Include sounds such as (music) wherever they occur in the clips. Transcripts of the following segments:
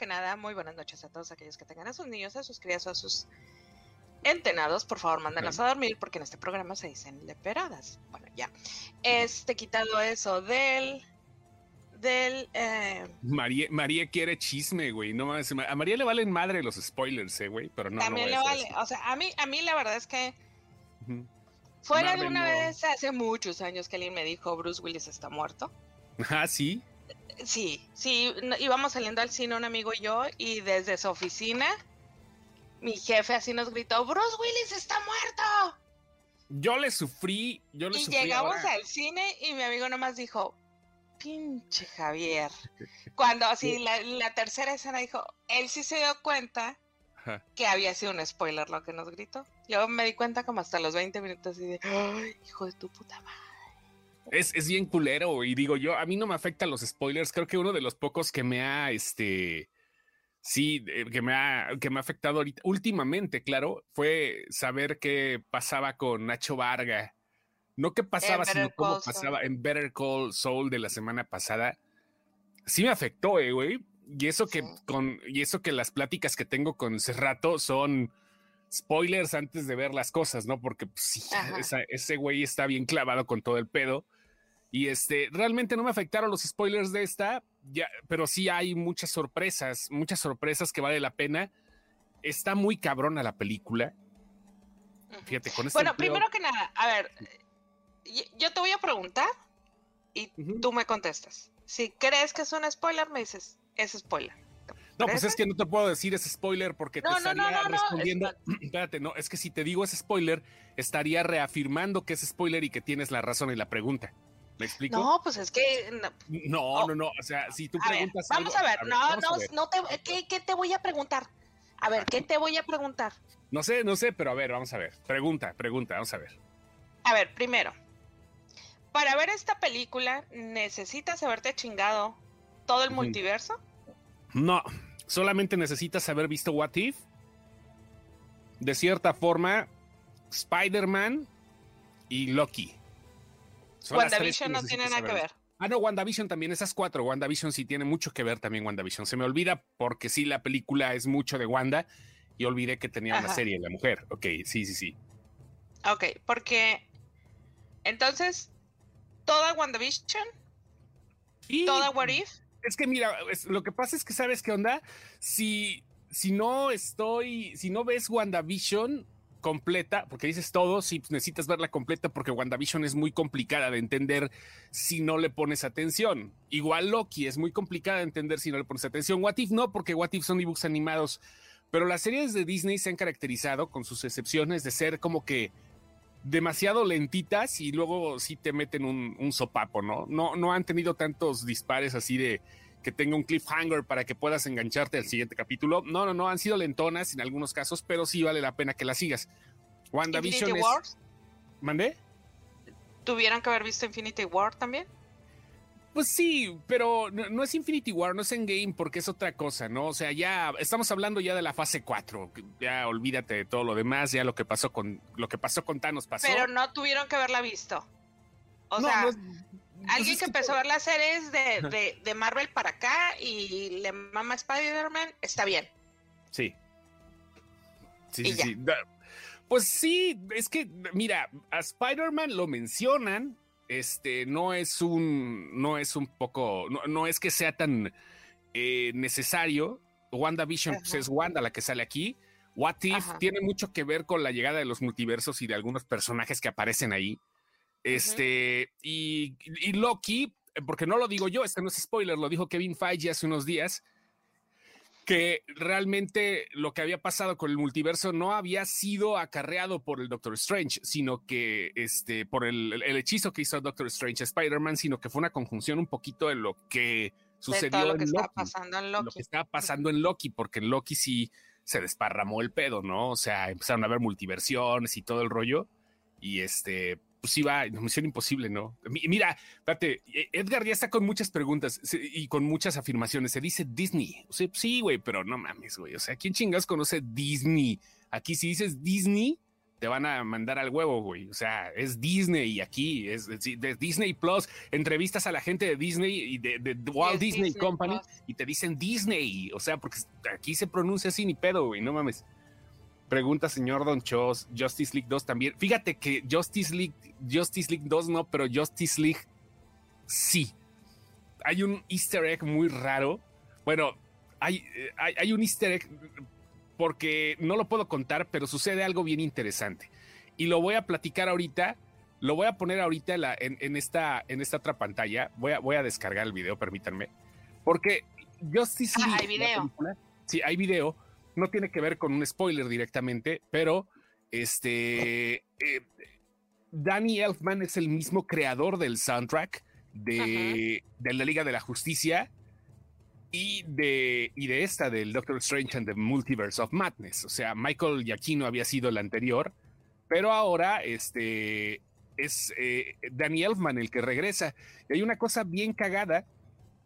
que nada, muy buenas noches a todos aquellos que tengan a sus niños, a sus crías o a sus entenados. Por favor, mándenlos a dormir porque en este programa se dicen leperadas. Bueno, ya. Este, quitado eso del del... Eh... María, María quiere chisme, güey. No más, a María le valen madre los spoilers, eh, güey, pero no. También le vale. O sea, a mí, a mí la verdad es que... Fuera de una vez hace muchos años que alguien me dijo Bruce Willis está muerto. Ah, sí. Sí, sí, íbamos saliendo al cine un amigo y yo y desde su oficina mi jefe así nos gritó, Bruce Willis está muerto. Yo le sufrí, yo le y sufrí. Y llegamos al cine y mi amigo nomás dijo, pinche Javier. (laughs) Cuando así la, la, tercera escena dijo, él sí se dio cuenta que había sido un spoiler lo que nos gritó. Yo me di cuenta como hasta los 20 minutos y de, Ay, hijo de tu puta madre. Es, es, bien culero y digo yo, a mí no me afectan los spoilers, creo que uno de los pocos que me ha, este, sí, que me ha, que me ha afectado ahorita, últimamente, claro, fue saber qué pasaba con Nacho Varga no qué pasaba, sino cómo pasaba en Better Call Soul de la semana pasada. Sí me afectó, eh, güey. Y eso que con, y eso que las pláticas que tengo con Cerrato son spoilers antes de ver las cosas, ¿no? Porque pues, sí, ese güey está bien clavado con todo el pedo. Y este, realmente no me afectaron los spoilers de esta, ya, pero sí hay muchas sorpresas, muchas sorpresas que vale la pena. Está muy cabrona la película. Fíjate, con este Bueno, primero que nada, a ver, yo te voy a preguntar y tú me contestas. Si crees que es un spoiler, me dices, es spoiler. No, pues es que no te puedo decir ese spoiler porque te estaría respondiendo. (clears throat) Espérate, no, es que si te digo ese spoiler, estaría reafirmando que es spoiler y que tienes la razón en la pregunta. ¿Me explico? No, pues es que. No, no, no. O sea, si tú preguntas. vamos a ver, no, no, no te, ¿qué, ¿qué te voy a preguntar? A ver, ¿qué te voy a preguntar? No sé, no sé, pero a ver, vamos a ver. Pregunta, pregunta, vamos a ver. A ver, primero, para ver esta película, ¿necesitas haberte chingado todo el multiverso? No, solamente necesitas haber visto What If. De cierta forma, Spider-Man y Loki. WandaVision no tiene nada que ver. Ah, no, WandaVision también, esas cuatro. WandaVision sí tiene mucho que ver también, WandaVision. Se me olvida porque sí, la película es mucho de Wanda y olvidé que tenía una serie de la mujer. Ok, sí, sí, sí. Ok, porque entonces toda WandaVision, y toda What If. Es que mira, lo que pasa es que sabes qué onda, si, si no estoy, si no ves WandaVision completa, porque dices todo, si necesitas verla completa porque WandaVision es muy complicada de entender si no le pones atención. Igual Loki es muy complicada de entender si no le pones atención. What If no, porque What If son dibujos animados. Pero las series de Disney se han caracterizado, con sus excepciones, de ser como que demasiado lentitas y luego sí te meten un, sopapo, ¿no? ¿no? No han tenido tantos dispares así de que tenga un cliffhanger para que puedas engancharte al siguiente capítulo. No, no, no, han sido lentonas en algunos casos, pero sí vale la pena que las sigas. WandaVision es... ¿Mandé? ¿Tuvieran que haber visto Infinity War también? Pues sí, pero no, es Infinity War, no es Endgame, porque es otra cosa, ¿no? O sea, ya estamos hablando ya de la fase 4. Ya olvídate de todo lo demás, ya lo que pasó con lo que pasó con Thanos pasó. Pero no tuvieron que haberla visto. O sea, alguien que empezó a ver las series de, de, Marvel para acá y le mama Spider-Man, está bien. Sí. Sí, sí, sí. Pues sí, es que, mira, a Spider-Man lo mencionan, este, no es un, no es un poco, no, es que sea tan eh, necesario. WandaVision pues, es Wanda la que sale aquí. What If tiene mucho que ver con la llegada de los multiversos y de algunos personajes que aparecen ahí. Este, y, y, Loki, porque no lo digo yo, este no es spoiler, lo dijo Kevin Feige hace unos días que realmente lo que había pasado con el multiverso no había sido acarreado por el Doctor Strange, sino que este, por el, hechizo que hizo Doctor Strange Spider-Man, sino que fue una conjunción un poquito de lo que sucedió lo que en, Loki, pasando en Loki. Lo que estaba pasando en Loki, porque en Loki sí se desparramó el pedo, ¿no? O sea, empezaron a haber multiversiones y todo el rollo. Y este, pues iba, misión imposible, ¿no? Mira, espérate, e, Edgar ya está con muchas preguntas y con muchas afirmaciones. Se dice Disney. O sea, sí, güey, pero no mames, güey. O sea, ¿quién chingas conoce Disney? Aquí si dices Disney, te van a mandar al huevo, güey. O sea, es Disney aquí, es, de Disney Plus. Entrevistas a la gente de Disney y de, Walt Disney, Company y te dicen Disney. O sea, porque aquí se pronuncia así ni pedo, güey, no mames. Pregunta señor Don Chos, Justice League 2 también. Fíjate que Justice League, Justice League 2 no, pero Justice League sí. Hay un easter egg muy raro. Bueno, hay, eh, hay, hay un easter egg porque no lo puedo contar, pero sucede algo bien interesante. Y lo voy a platicar ahorita, lo voy a poner ahorita en, esta, en esta otra pantalla. Voy a, voy a descargar el video, permítanme. Porque Justice League. Ah, hay video. sí, hay video. No tiene que ver con un spoiler directamente, pero este. Eh, Danny Elfman es el mismo creador del soundtrack de, de la Liga de la Justicia y de, y de esta, del Doctor Strange and the Multiverse of Madness. O sea, Michael Giacchino había sido el anterior, pero ahora este, es eh, Danny Elfman el que regresa. Y hay una cosa bien cagada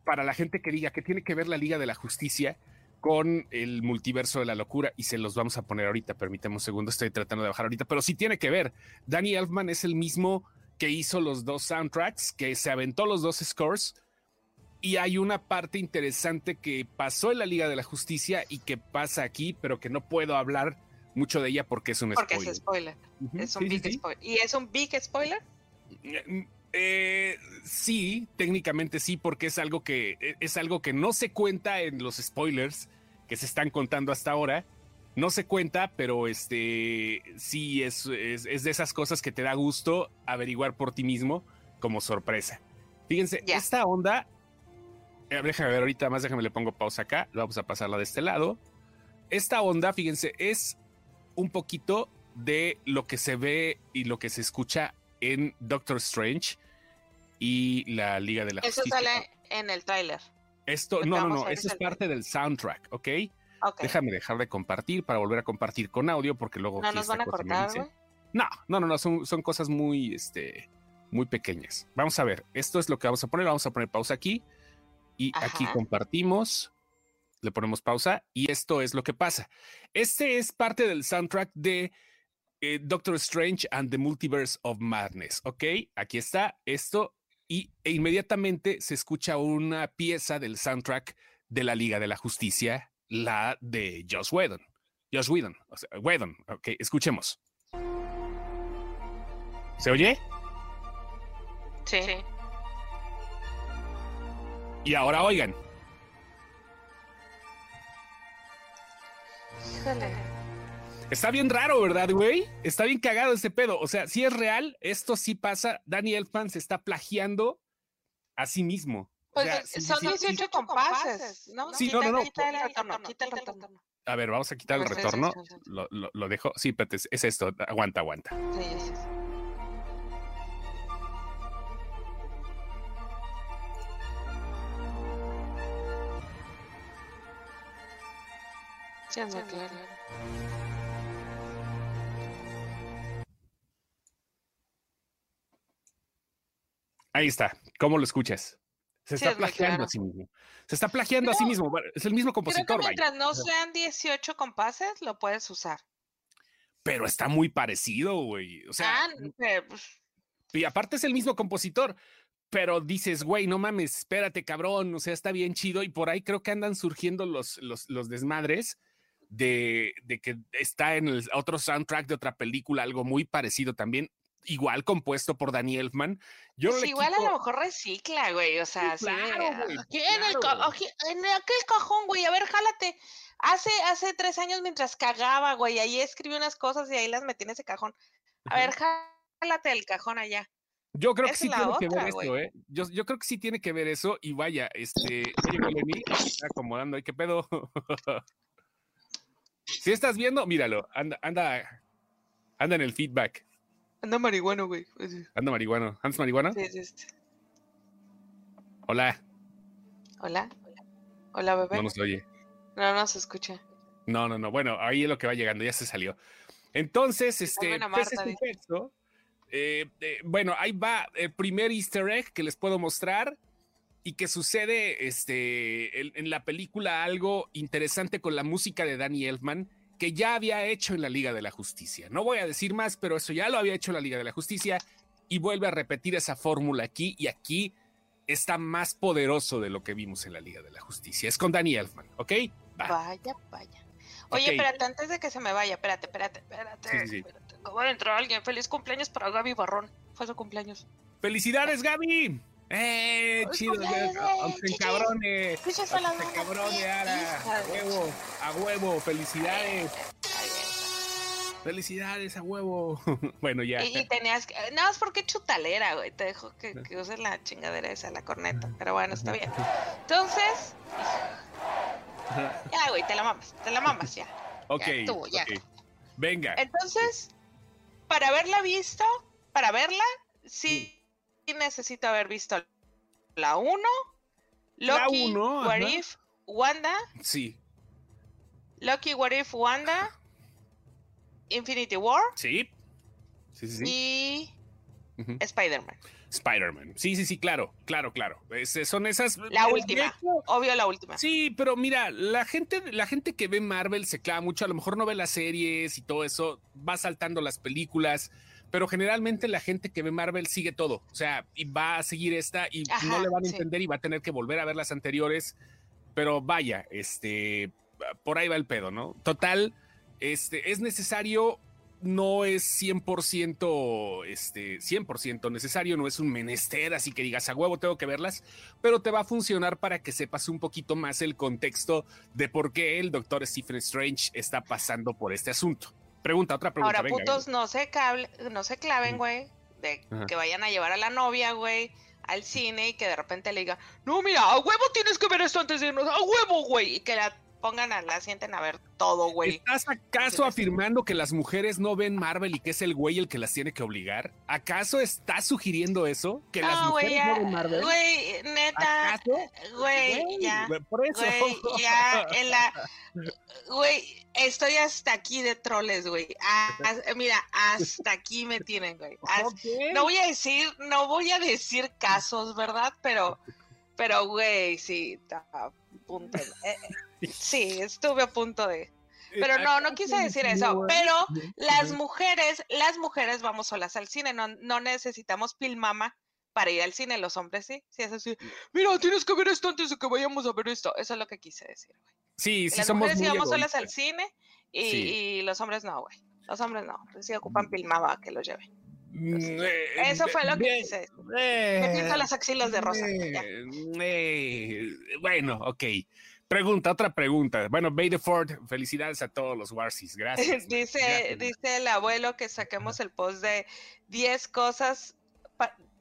para la gente que diga que tiene que ver la Liga de la Justicia con el multiverso de la locura y se los vamos a poner ahorita. Permíteme un segundo, estoy tratando de bajar ahorita, pero sí tiene que ver. Danny Elfman es el mismo que hizo los dos soundtracks, que se aventó los dos scores y hay una parte interesante que pasó en la Liga de la Justicia y que pasa aquí, pero que no puedo hablar mucho de ella porque es un spoiler. Porque es spoiler. Es un big spoiler. ¿Y es un big spoiler? Eh, eh, sí, técnicamente sí, porque es algo que e, es algo que no se cuenta en los spoilers que se están contando hasta ahora. No se cuenta, pero este sí es, es, de esas cosas que te da gusto averiguar por ti mismo como sorpresa. Fíjense, esta onda eh, déjame ver ahorita más, déjame le pongo pausa acá. Vamos a pasarla de este lado. Esta onda, fíjense, es un poquito de lo que se ve y lo que se escucha en Doctor Strange y la Liga de la Eso Justicia. sale en el trailer. Esto, no, no, no, esto es parte del soundtrack, ¿ok? Déjame dejar de compartir para volver a compartir con audio porque luego... No nos van a cortar, No, no, no, no, son, son cosas muy, este, muy pequeñas. Vamos a ver, esto es lo que vamos a poner, vamos a poner pausa aquí y aquí compartimos, le ponemos pausa y esto es lo que pasa. Este es parte del soundtrack de eh, Doctor Strange and the Multiverse of Madness, ¿ok? Aquí está esto y e inmediatamente se escucha una pieza del soundtrack de la Liga de la Justicia, la de Joss Whedon. Joss Whedon, o sea, Whedon, ok, escuchemos. ¿Se oye? Sí. Y ahora oigan. Está bien raro, ¿verdad, güey? Está bien cagado ese pedo. O sea, si es real, esto sí pasa. Danny Elfman se está plagiando a sí mismo. Pues son 18 compases, ¿no? Sí, no, no, no. Quita el retorno, quita el retorno. A ver, vamos a quitar el retorno. Lo, lo, lo dejo. Sí, pero es esto. Aguanta, aguanta. Sí, sí, sí. Ahí está. ¿Cómo lo escuchas? Se está plagiando a sí mismo. Se está plagiando a sí mismo. Es el mismo compositor. mientras no sean 18 compases, lo puedes usar. Pero está muy parecido, güey. O sea. Ah, pues y aparte es el mismo compositor. Pero dices, güey, no mames, espérate, cabrón. O sea, está bien chido. Y por ahí creo que andan surgiendo los, los, los desmadres de, que está en el otro soundtrack de otra película, algo muy parecido también, igual compuesto por Danny Elfman. Yo pues igual a lo mejor recicla, güey, o sea, sí, claro, en, en, aquel cajón, güey, a ver, jálate. Hace, hace tres años mientras cagaba, güey, ahí escribí unas cosas y ahí las metí en ese cajón. A ver, jálate el cajón allá. Yo creo que sí tiene que ver eso, ¿eh? Yo, yo, creo que sí tiene que ver eso y vaya, este, oye, está acomodando, ¿qué pedo? (laughs) Si estás viendo, míralo. Anda, anda, anda en el feedback. Anda marihuano, güey. Anda marihuano. ¿Andas marihuano? Sí, sí, sí. Hola. Hola. Hola, bebé. No nos oye. No, no se escucha. No, no, no. Bueno, ahí es lo que va llegando, ya se salió. Entonces, este, pues, texto, eh, eh, bueno, ahí va el primer easter egg que les puedo mostrar y que sucede este, en, la película algo interesante con la música de Danny Elfman, que ya había hecho en la Liga de la Justicia. No voy a decir más, pero eso ya lo había hecho en la Liga de la Justicia y vuelve a repetir esa fórmula aquí y aquí está más poderoso de lo que vimos en la Liga de la Justicia. Es con Danny Elfman, ¿ok? Vaya, vaya. Oye, espérate, antes de que se me vaya, espérate, espérate, espérate. Sí, sí, espérate. Acabo de entrar alguien. Feliz cumpleañños para Gaby Barrón. Fue su cumpleaños. ¡Felicidades, Gaby! ¡Eh! chido, aunque cabrone. Aunque cabrone, Ara. A huevo, a huevo, felicidades. Felicidades a huevo. (laughs) bueno, ya. Y, tenías que. No, es porque chutalera, güey. Te dejo que, que (laughs) uses la chingadera esa, la corneta. Pero bueno, está bien. Entonces. Ya, güey, te la mamas. Te la mamas ya. Ok. Ya, Venga. Entonces, para haberla visto, para verla, sí, necesito haber visto la 1, Loki, la What If, Wanda. Sí. Loki, What If, Wanda. Infinity War. Sí. Sí, sí, Y Spider-Man. Spider-Man. Sí, sí, sí, claro, claro, claro. son esas. La última. obvio, la última. Sí, pero mira, la gente, la gente que ve Marvel se clava mucho. A lo mejor no ve las series y todo eso. Va saltando las películas. Pero generalmente la gente que ve Marvel sigue todo. O sea, y va a seguir esta y no le van a entender y va a tener que volver a ver las anteriores. Pero vaya, este. Por ahí va el pedo, ¿no? Total este, es necesario, no es 100%, este, 100% necesario, no es un menester, así que digas a huevo tengo que verlas, pero te va a funcionar para que sepas un poquito más el contexto de por qué el doctor Stephen Strange está pasando por este asunto. Pregunta, otra pregunta. Ahora, putos, no se, cable, no se claven, güey, de que vayan a llevar a la novia, güey, al cine y que de repente le diga, no, mira, a huevo tienes que ver esto antes de irnos, a huevo, güey, y que la pongan a la sienten a ver todo, güey. ¿Estás acaso afirmando que las mujeres no ven Marvel y que es el güey el que las tiene que obligar? ¿Acaso estás sugiriendo eso? Que las mujeres no ven Marvel. Güey, neta. Güey, ya. Por eso. Güey, ya en la Güey, estoy hasta aquí de troles, güey. mira, hasta aquí me tienen, güey. No voy a decir, no voy a decir casos, ¿verdad? Pero pero güey, sí, punto. Eh, Sí, estuve a punto de. Pero no, no quise decir eso. Pero las mujeres, las mujeres vamos solas al cine, no, no necesitamos pilmama para ir al cine, los hombres sí, sí es así. Mira, tienes que ver esto antes de que vayamos a ver esto. Eso es lo que quise decir, güey. Sí, sí, las somos mujeres íbamos solas al cine y, los hombres no, güey. Los hombres no, sí ocupan pilmama que los lleven. Mm, eh, eso fue lo que quise decir. Eh, las axilas de rosa. Eh, bueno, ok. Pregunta, otra pregunta. Bueno, Bay Ford, felicidades a todos los Warsis, gracias. (laughs) dice, dice el abuelo que saquemos el post de 10 cosas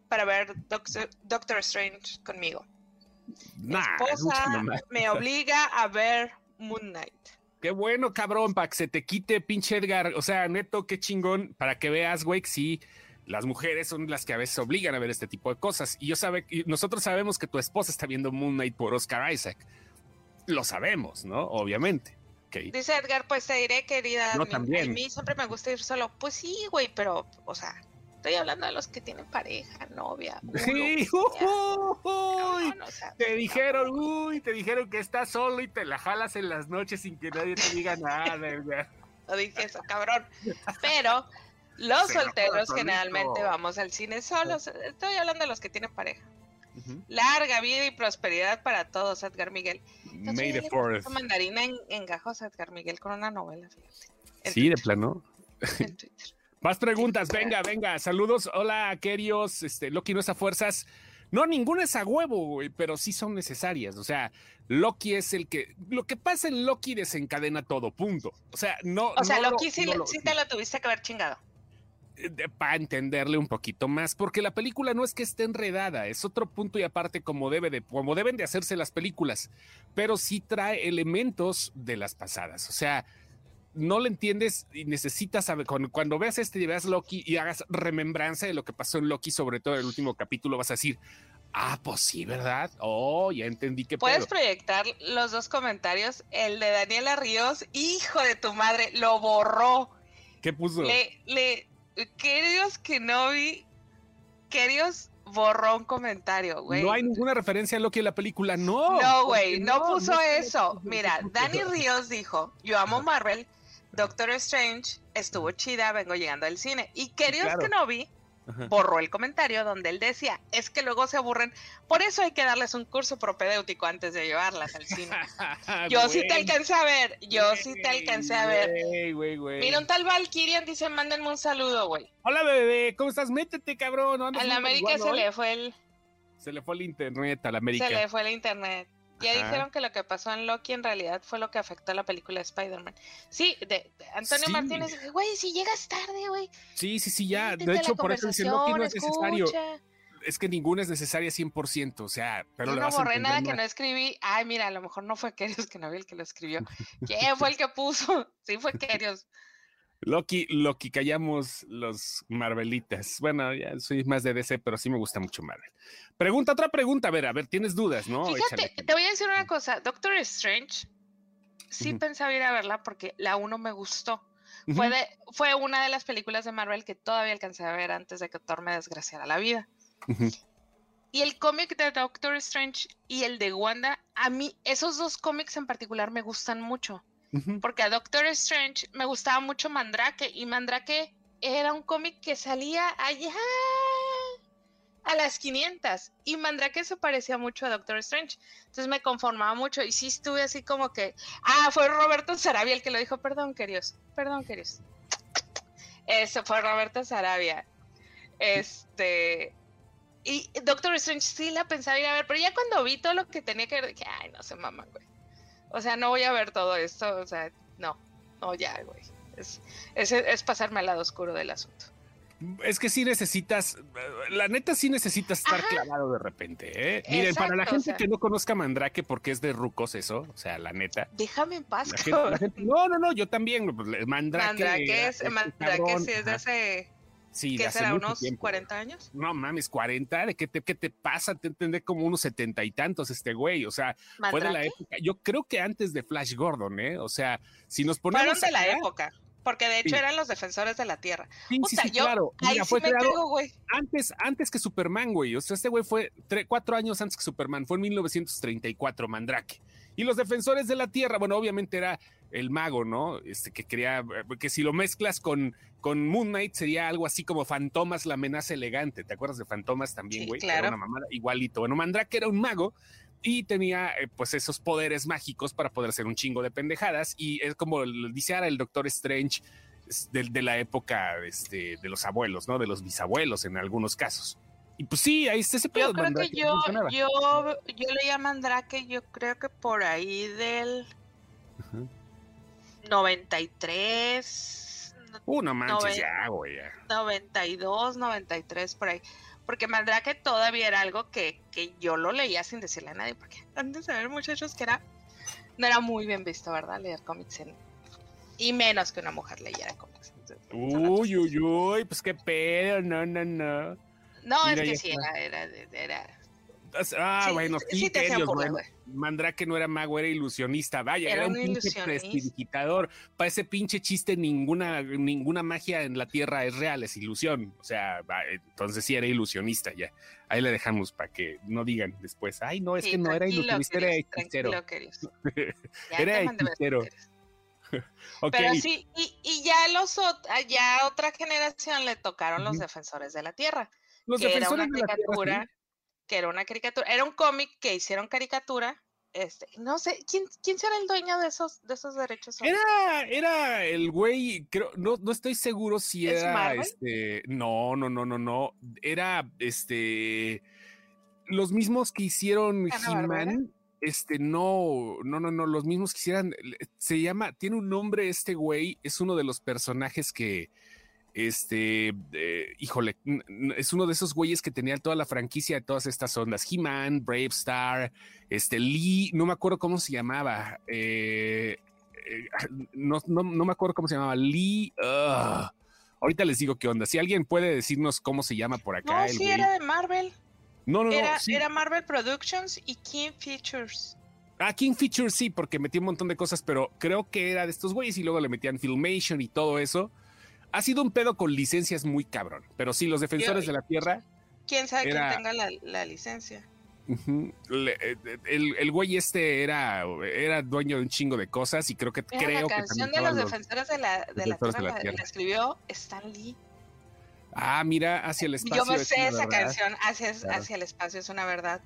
para ver Doctor, Strange conmigo. Mi esposa me (laughs) obliga a ver Moon Knight. Qué bueno, cabrón, para que se te quite, pinche Edgar. O sea, neto, qué chingón, para que veas, güey, que sí, las mujeres son las que a veces obligan a ver este tipo de cosas. Y yo sabe, y nosotros sabemos que tu esposa está viendo Moon Knight por Oscar Isaac lo sabemos, ¿no? Obviamente. Dice Edgar, pues te diré, querida. No, también. A mí siempre me gusta ir solo. Pues sí, güey, pero, o sea, estoy hablando de los que tienen pareja, novia. sí, (laughs) uy, te dijeron, uy, te dijeron que estás solo y te la jalas en las noches sin que nadie te diga nada, Edgar. (laughs) No dije eso, cabrón. Pero los solteros generalmente vamos al cine solos. Estoy hablando de los que tienen pareja. Larga vida y prosperidad para todos, Edgar Miguel. May the fourth. Mandarina en, en, gajos Edgar Miguel con una novela, sí, de plano. Más preguntas, venga, venga. Saludos. Hola, queridos. Este, Loki no es a fuerzas. No, ninguna es a huevo, güey, pero sí son necesarias. O sea, Loki es el que. Lo que pasa en Loki desencadena todo, punto. O sea, no. O sea, Loki sí, sí te lo tuviste que haber chingado. Eh, para entenderle un poquito más, porque la película no es que esté enredada, es otro punto y aparte como, debe de, como deben de hacerse las películas, pero sí trae elementos de las pasadas, o sea, no le entiendes y necesitas saber, cuando, veas este y veas Loki y hagas remembranza de lo que pasó en Loki, sobre todo en el último capítulo, vas a decir, ah, pues sí, ¿verdad? Oh, ya entendí que... Puedes proyectar los dos comentarios, el de Daniela Ríos, hijo de tu madre, lo borró. ¿Qué puso? Le, le, Queridos que no vi, queridos borró un comentario, güey. No hay ninguna referencia a Loki en la película, no. No, güey, no, puso eso. Mira, Dani Ríos dijo, yo amo Marvel, Doctor Strange estuvo chida, vengo llegando al cine. Y queridos que no vi, borró el comentario donde él decía, es que luego se aburren, por eso hay que darles un curso propedéutico antes de llevarlas al cine. (laughs) yo sí te alcancé a ver, yo sí te alcancé a ver. Mira, un tal Valkyrian dice, mándenme un saludo, güey. Hola, bebé, ¿cómo estás? Métete, cabrón. a la América se le fue el... Se le fue el internet a la América. Se le fue el internet. Ya dijeron que lo que pasó en Loki en realidad fue lo que afectó a la película de Spider-Man. Sí, de, Antonio Martínez, güey, si llegas tarde, güey. Sí, sí, sí, ya. De hecho, por eso dice Loki no es necesario. Es que ninguna es necesaria 100%, o sea, pero Yo no borré nada que no escribí. Ay, mira, a lo mejor no fue (laughs) Kerios que no vi el que lo escribió. (laughs) ¿Quién fue el que puso? Sí, fue Kerios. Loki, Loki, callamos los Marvelitas. Bueno, ya soy más de DC, pero sí me gusta mucho Marvel. Pregunta, otra pregunta, a ver, a ver, tienes dudas, ¿no? Fíjate, te voy a decir una cosa, Doctor Strange, sí pensaba ir a verla porque la uno me gustó. fue, de, fue una de las películas de Marvel que todavía alcancé a ver antes de que Thor me desgraciara la vida. Y el cómic de Doctor Strange y el de Wanda, a mí esos dos cómics en particular me gustan mucho. Porque a Doctor Strange me gustaba mucho Mandrake y Mandrake era un cómic que salía allá a las 500 y Mandrake se parecía mucho a Doctor Strange. Entonces me conformaba mucho y sí estuve así como que, ah, fue Roberto Sarabia el que lo dijo, perdón, queridos, perdón, queridos. Ese fue Roberto Sarabia. Este, y Doctor Strange sí la pensaba ir a ver, pero ya cuando vi todo lo que tenía que ver, dije, ay, no sé, mamá, güey. O sea, no voy a ver todo esto, o sea, no, no, ya, güey. Es, es, pasarme al lado oscuro del asunto. Es que sí necesitas, la neta sí necesitas estar clavado de repente, ¿eh? Miren, para la gente que no conozca Mandrake, porque es de rucos eso, o sea, la neta. Déjame en paz, No, no, no, yo también, pues, Mandrake. Mandrake es, Mandrake sí es de hace Sí, ¿Qué será, unos 40 años? No mames, 40, ¿de qué te, qué te pasa? Te entendé como unos setenta y tantos este güey, o sea, fue de la época, yo creo que antes de Flash Gordon, ¿eh? O sea, si nos ponemos... Fueron de la época, porque de hecho eran los defensores de la Tierra. Sí, sí, sí claro. Ahí fue me güey. Antes, antes que Superman, güey, o sea, este güey fue cuatro años antes que Superman, fue en 1934, Mandrake. Y los defensores de la Tierra, bueno, obviamente era el mago, ¿no? Este que quería, que si lo mezclas con, con Moon Knight sería algo así como Fantomas, la amenaza elegante. ¿Te acuerdas de Fantomas también, güey? claro. Era una mamada igualito. Bueno, Mandrake era un mago y tenía eh, pues esos poderes mágicos para poder hacer un chingo de pendejadas y es como dice ahora el Doctor Strange de, la época este, de los abuelos, ¿no? De los bisabuelos en algunos casos. Y pues sí, ahí está ese pedo. Yo creo que yo, yo, yo leía Mandrake, yo creo que por ahí del 93. Uh, no manches, ya, güey. 92, 93, por ahí. Porque Mandrake todavía era algo que, que yo lo leía sin decirle a nadie. Porque antes de ver, muchachos, que era. No era muy bien visto, ¿verdad? Leer cómics en. Y menos que una mujer leyera cómics. Uy, uy, uy, pues qué pedo, no, no, no. No, es que sí, era, era, era Ah, bueno, sí, Mandrake no era mago, era ilusionista. Vaya, era, un pinche prestidigitador. Para ese pinche chiste, ninguna, ninguna magia en la tierra es real, es ilusión. O sea, entonces sí era ilusionista ya. Ahí le dejamos para que no digan después, ay, no, es que no era ilusionista, era hechicero. (laughs) era hechicero. (laughs) Pero sí, y, ya los ya otra generación le tocaron los defensores de la tierra. Los defensores de la tierra que era una caricatura, era un cómic que hicieron caricatura. Este, no sé, ¿quién, quién será el dueño de esos, de esos derechos? Era, era el güey, creo, no, no estoy seguro si era este. No, no, no, no, no. Era este. Los mismos que hicieron He-Man. Este, no, no, no, no, los mismos que hicieron. Se llama, tiene un nombre este güey, es uno de los personajes que, este, eh, híjole, es uno de esos güeyes que tenía toda la franquicia de todas estas ondas. He-Man, Brave Star, este Lee, no me acuerdo cómo se llamaba. Eh, eh, no, me acuerdo cómo se llamaba. Lee. ahorita les digo qué onda. Si alguien puede decirnos cómo se llama por acá. No, sí, era de Marvel. No, no, era, Era Marvel Productions y King Features. Ah, King Features sí, porque metía un montón de cosas, pero creo que era de estos güeyes y luego le metían Filmation y todo eso ha sido un pedo con licencias muy cabrón, pero sí, los defensores de la tierra. ¿Quién sabe quién tenga la, licencia? Eh, el, el, güey este era, era dueño de un chingo de cosas y creo que creo la canción de los defensores de la, de la, tierra, la, escribió Stan Lee. Ah, mira, hacia el espacio. Yo me sé esa canción, hacia, hacia el espacio, es una verdad.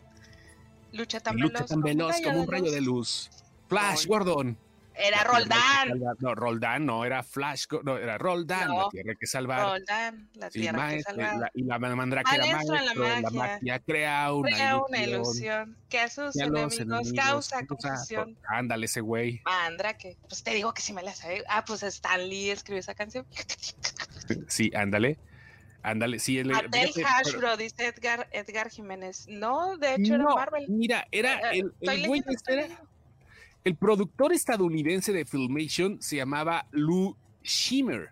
Lucha tan Lucha veloz, tan veloz como un rayo de luz. Flash, Gordon. Era Roldán. No, Roldán no, era Flash, no, era Roldán, la tierra que salvar. Roldán, la tierra que salvar. y la mandrake era maestro, la magia. la magia crea una, crea ilusión, una ilusión que a sus enemigos, enemigos, causa confusión. Ándale ese güey. Mandrake. Pues te digo que si me la sabe. Ah, pues Stan Lee escribió esa canción. sí, ándale. Ándale, sí. El, Adel Hashbro, dice Edgar, Edgar Jiménez. No, de hecho era Marvel. Mira, era eh, el, el güey este era el productor estadounidense de Filmation se llamaba Lou Schimmer.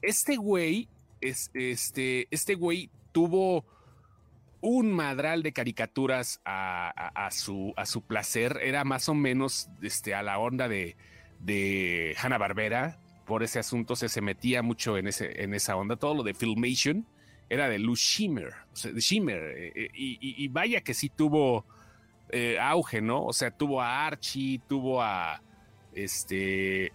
Este güey, es, este, este güey tuvo un madral de caricaturas a, su, a su placer. Era más o menos este, a la onda de, de Hanna Barbera. Por ese asunto se, se metía mucho en, ese, en esa onda. Todo lo de Filmation era de Lou Schimmer. Eh, eh, y, vaya que sí tuvo eh, auge, ¿no? O sea, tuvo a Archie, tuvo a este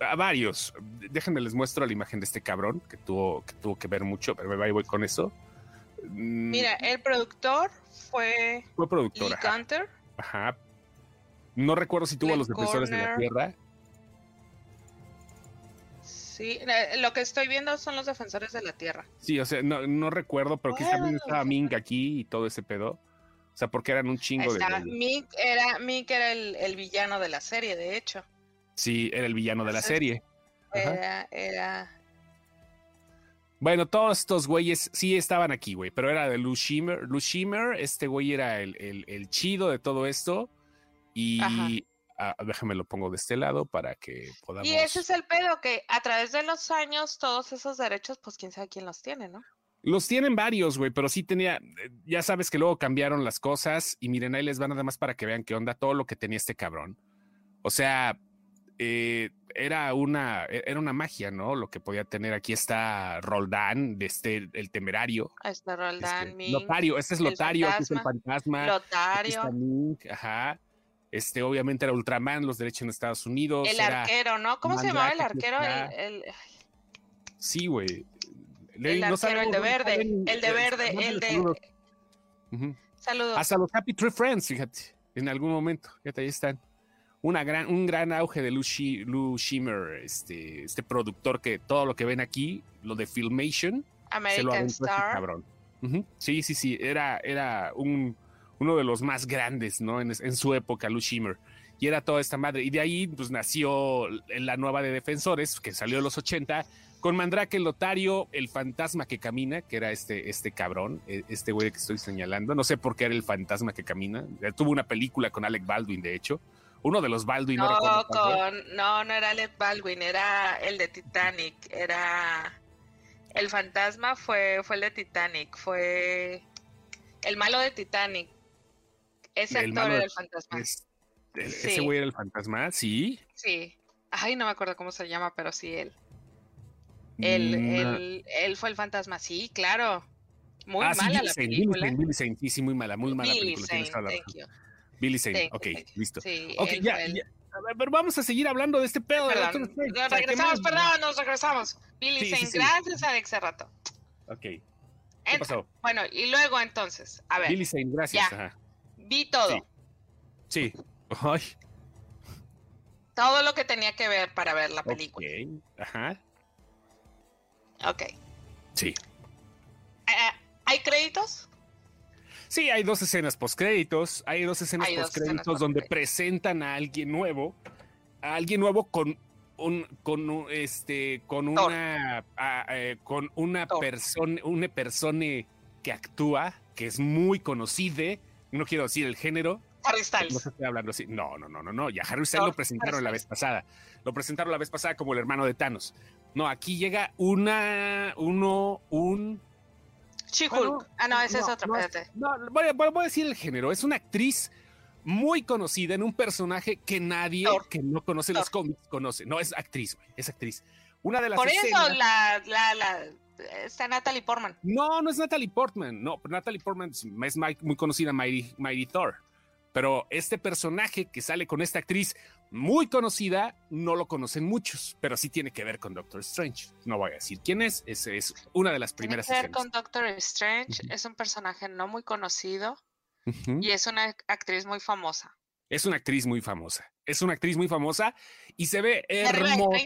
a varios. Déjenme les muestro la imagen de este cabrón que tuvo que tuvo que ver mucho, pero me voy con eso. Mm. Mira, el productor fue fue productor. Lee ajá. No recuerdo si tuvo a los defensores de la tierra. Sí, lo que estoy viendo son los defensores de la tierra. Sí, o sea, no, no recuerdo, pero que también estaba Ming aquí y todo ese pedo. Sea, porque eran un chingo de. Mick era, Mick era el, villano de la serie, de hecho. Sí, era el villano de la serie. Era, era. Bueno, todos estos güeyes sí estaban aquí, güey, pero era de Lou Shimmer. Lou Shimmer, este güey era el, el, chido de todo esto. Y ah, déjame lo pongo de este lado para que podamos. Y ese es el pedo, que a través de los años, todos esos derechos, pues quién sabe quién los tiene, ¿no? Los tienen varios, güey, pero sí tenía, eh, ya sabes que luego cambiaron las cosas y miren, ahí les van nada más para que vean qué onda todo lo que tenía este cabrón. O sea, eh, era una, e, era una magia, ¿no? Lo que podía tener. Aquí está Roldán, de este, el temerario. Ahí está Roldán, este, Lotario, este es Lotario, este es el fantasma. Lotario. ajá. Este, obviamente era Ultraman, los derechos en Estados Unidos. El arquero, ¿no? ¿Cómo se llamaba el arquero? El, Sí, güey el, el de verde, el de verde, el de... Saludos. Hasta los Happy Tree Friends, fíjate, en algún momento, fíjate, ahí están. Una gran, un gran auge de Lou, Shimmer, este, este productor que todo lo que ven aquí, lo de Filmation, American se lo Star. Cabrón. Sí, sí, sí, era, era un, uno de los más grandes, ¿no? En, en, su época, Lou Shimmer. Y era toda esta madre. Y de ahí, pues nació la nueva de Defensores, que salió en los 80, con Mandrake, el Lotario, el fantasma que camina, que era este, este cabrón, e, este güey que estoy señalando. No sé por qué era el fantasma que camina. Tuvo una película con Alec Baldwin, de hecho. Uno de los Baldwin. No, no, con, no, no era Alec Baldwin, era el de Titanic. Era. El fantasma fue, fue el de Titanic, fue el malo de Titanic. Ese actor era el fantasma. Ese güey era el fantasma, sí. Sí. Ay, no me acuerdo cómo se llama, pero sí él. Él, él, fue el fantasma, sí, claro. Muy ah, mala la película. Billy sí, sí, muy mala, muy mala Billy película. Thank you. Billy Zane, ok, listo. Sí, ok, ya, ya. Pero vamos a seguir hablando de este pedo. Perdón, nos regresamos, perdón, nos regresamos. Billy sí, Zane, sí, gracias Alex rato. Ok. ¿Qué pasó? Bueno, y luego entonces, a ver. Billy Zane, gracias. Ajá. Vi todo. Sí. (laughs) Ay. Todo lo que tenía que ver para ver la película. Ajá. Ok. Sí. Eh, ¿Hay créditos? Sí, hay dos escenas postcréditos. Hay dos escenas postcréditos donde presentan a alguien nuevo. A alguien nuevo con un, con este, con una, eh, con una persona, una persona que actúa, que es muy conocida. No quiero decir el género. Harry Styles. No estoy hablando así. No, no, no, no, no. Ya Harry Styles lo presentaron la vez pasada. Lo presentaron la vez pasada como el hermano de Thanos. No, aquí llega una, uno, un... she ah, no, ese es otro, espérate. No, voy, a decir el género. Es una actriz muy conocida en un personaje que nadie que no conoce los cómics conoce. No, es actriz, güey, es actriz. Una de las Por eso la, la, la, está Natalie Portman. No, no es Natalie Portman. No, Natalie Portman es muy conocida Mighty, Mighty Thor. Pero este personaje que sale con esta actriz muy conocida, no lo conocen muchos, pero sí tiene que ver con Doctor Strange. No voy a decir quién es, es, es una de las primeras. Tiene que ver con Doctor Strange, es un personaje no muy conocido y es una actriz muy famosa. Es una actriz muy famosa, es una actriz muy famosa y se ve hermosa.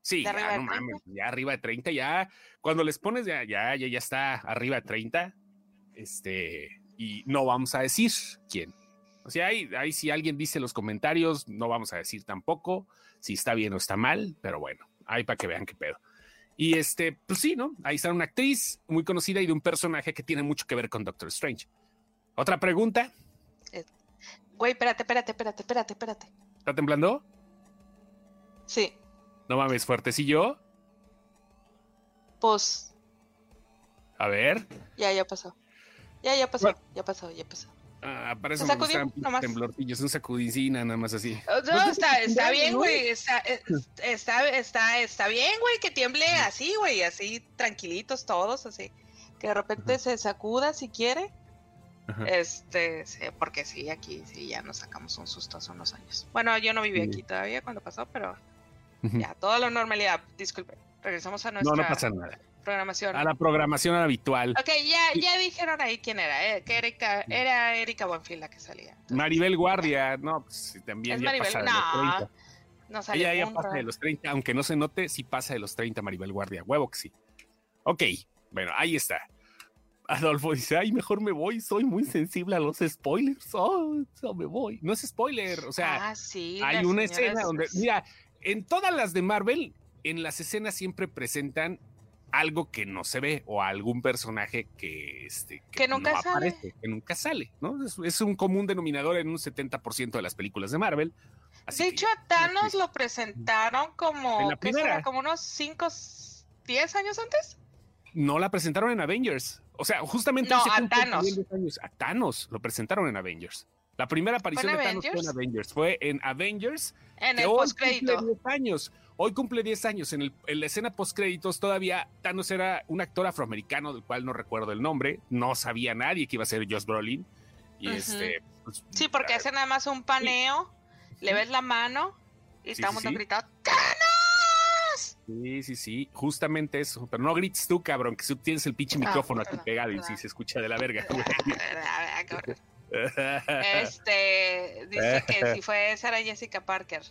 Sí, ya, no mames, ya arriba de 30, ya cuando les pones ya, ya, ya, ya está arriba de 30, este, y no vamos a decir quién. O sea, ahí, ahí si alguien dice los comentarios, no vamos a decir tampoco si está bien o está mal, pero bueno, ahí para que vean qué pedo. Y este, pues sí, ¿no? Ahí está una actriz muy conocida y de un personaje que tiene mucho que ver con Doctor Strange. ¿Otra pregunta? Eh, güey, espérate, espérate, espérate, espérate, espérate. ¿Está temblando? Sí. No mames, fuertecillo. Pues. A ver. Ya, ya pasó. Ya, ya pasó, ya pasó, ya pasó. Ah, parece un temblorcillo, es un sacudicina, nada más así. No, está, está bien, güey. Está, está, está, está bien, güey, que tiemble así, güey, así tranquilitos todos, así. Que de repente se sacuda si quiere. Este, porque sí, aquí sí ya nos sacamos un susto hace unos años. Bueno, yo no viví aquí todavía cuando pasó, pero ya, toda la normalidad. Disculpe, regresamos a nuestra. No, no pasa nada. Programación. A la programación habitual. Ok, ya, ya dijeron ahí quién era, eh, que Erika, era Erika Buenfil la que salía. Maribel Guardia, no, pues también ya pasa de los 30. No sale Ella ya pasa de los 30, aunque no se note, sí pasa de los 30 Maribel Guardia, huevo que sí. Ok, bueno, ahí está. Adolfo dice, ay, mejor me voy, soy muy sensible a los spoilers, oh, me voy. No es spoiler, o sea, ah, sí, hay una escena donde, mira, en todas las de Marvel, en las escenas siempre presentan algo que no se ve o algún personaje que, este, que, nunca no sale. aparece, que nunca sale, ¿no? Es, un común denominador en un 70% de las películas de Marvel. de hecho, a Thanos lo presentaron como, como unos 5, 10 años antes. No la presentaron en Avengers. O sea, justamente no, a Thanos. Años, a Thanos lo presentaron en Avengers. La primera aparición de Thanos fue en Avengers. Fue en Avengers. En el postcrédito. años. Hoy cumple 10 años. En, la escena postcréditos todavía Thanos era un actor afroamericano del cual no recuerdo el nombre. No sabía nadie que iba a ser Josh Brolin. Y este. Pues, sí, porque hace nada más un paneo, le ves la mano y estamos gritando ¡Thanos! Sí, sí, sí, justamente eso. Pero no grites tú, cabrón, que tú tienes el pinche ah, micrófono aquí pegado y sí se escucha de la verga. este dice que si fue Sarah Jessica Parker.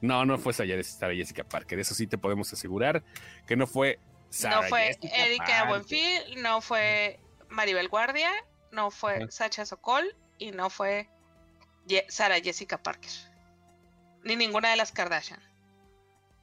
No, no fue Sarah Jessica Parker. Eso sí te podemos asegurar que no fue Sarah No fue Erika Buenfil, no fue Maribel Guardia, no fue Sacha Sokol y no fue Sarah Jessica Parker. Ni ninguna de las Kardashian.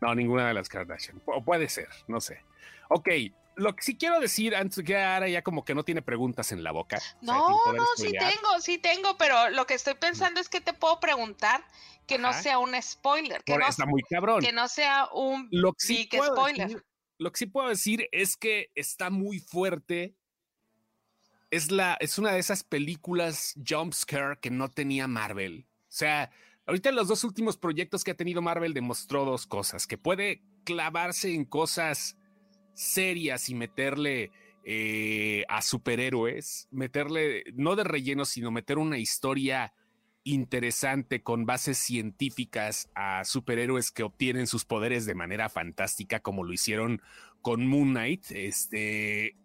No, ninguna de las Kardashian. O puede ser, no sé. Ok, lo que sí quiero decir, antes que ahora ya como que no tiene preguntas en la boca. No, no, sí tengo, sí tengo, pero lo que estoy pensando es que te puedo preguntar que no sea un spoiler. Que no, está muy cabrón. Que no sea un lo big spoiler. lo que sí puedo decir es que está muy fuerte. Es, la, es una de esas películas jumpscare que no tenía Marvel. O sea, ahorita los dos últimos proyectos que ha tenido Marvel demostró dos cosas, que puede clavarse en cosas serias y meterle eh, a superhéroes, meterle no de relleno, sino meter una historia interesante con bases científicas a superhéroes que obtienen sus poderes de manera fantástica, como lo hicieron con Moon Knight. Este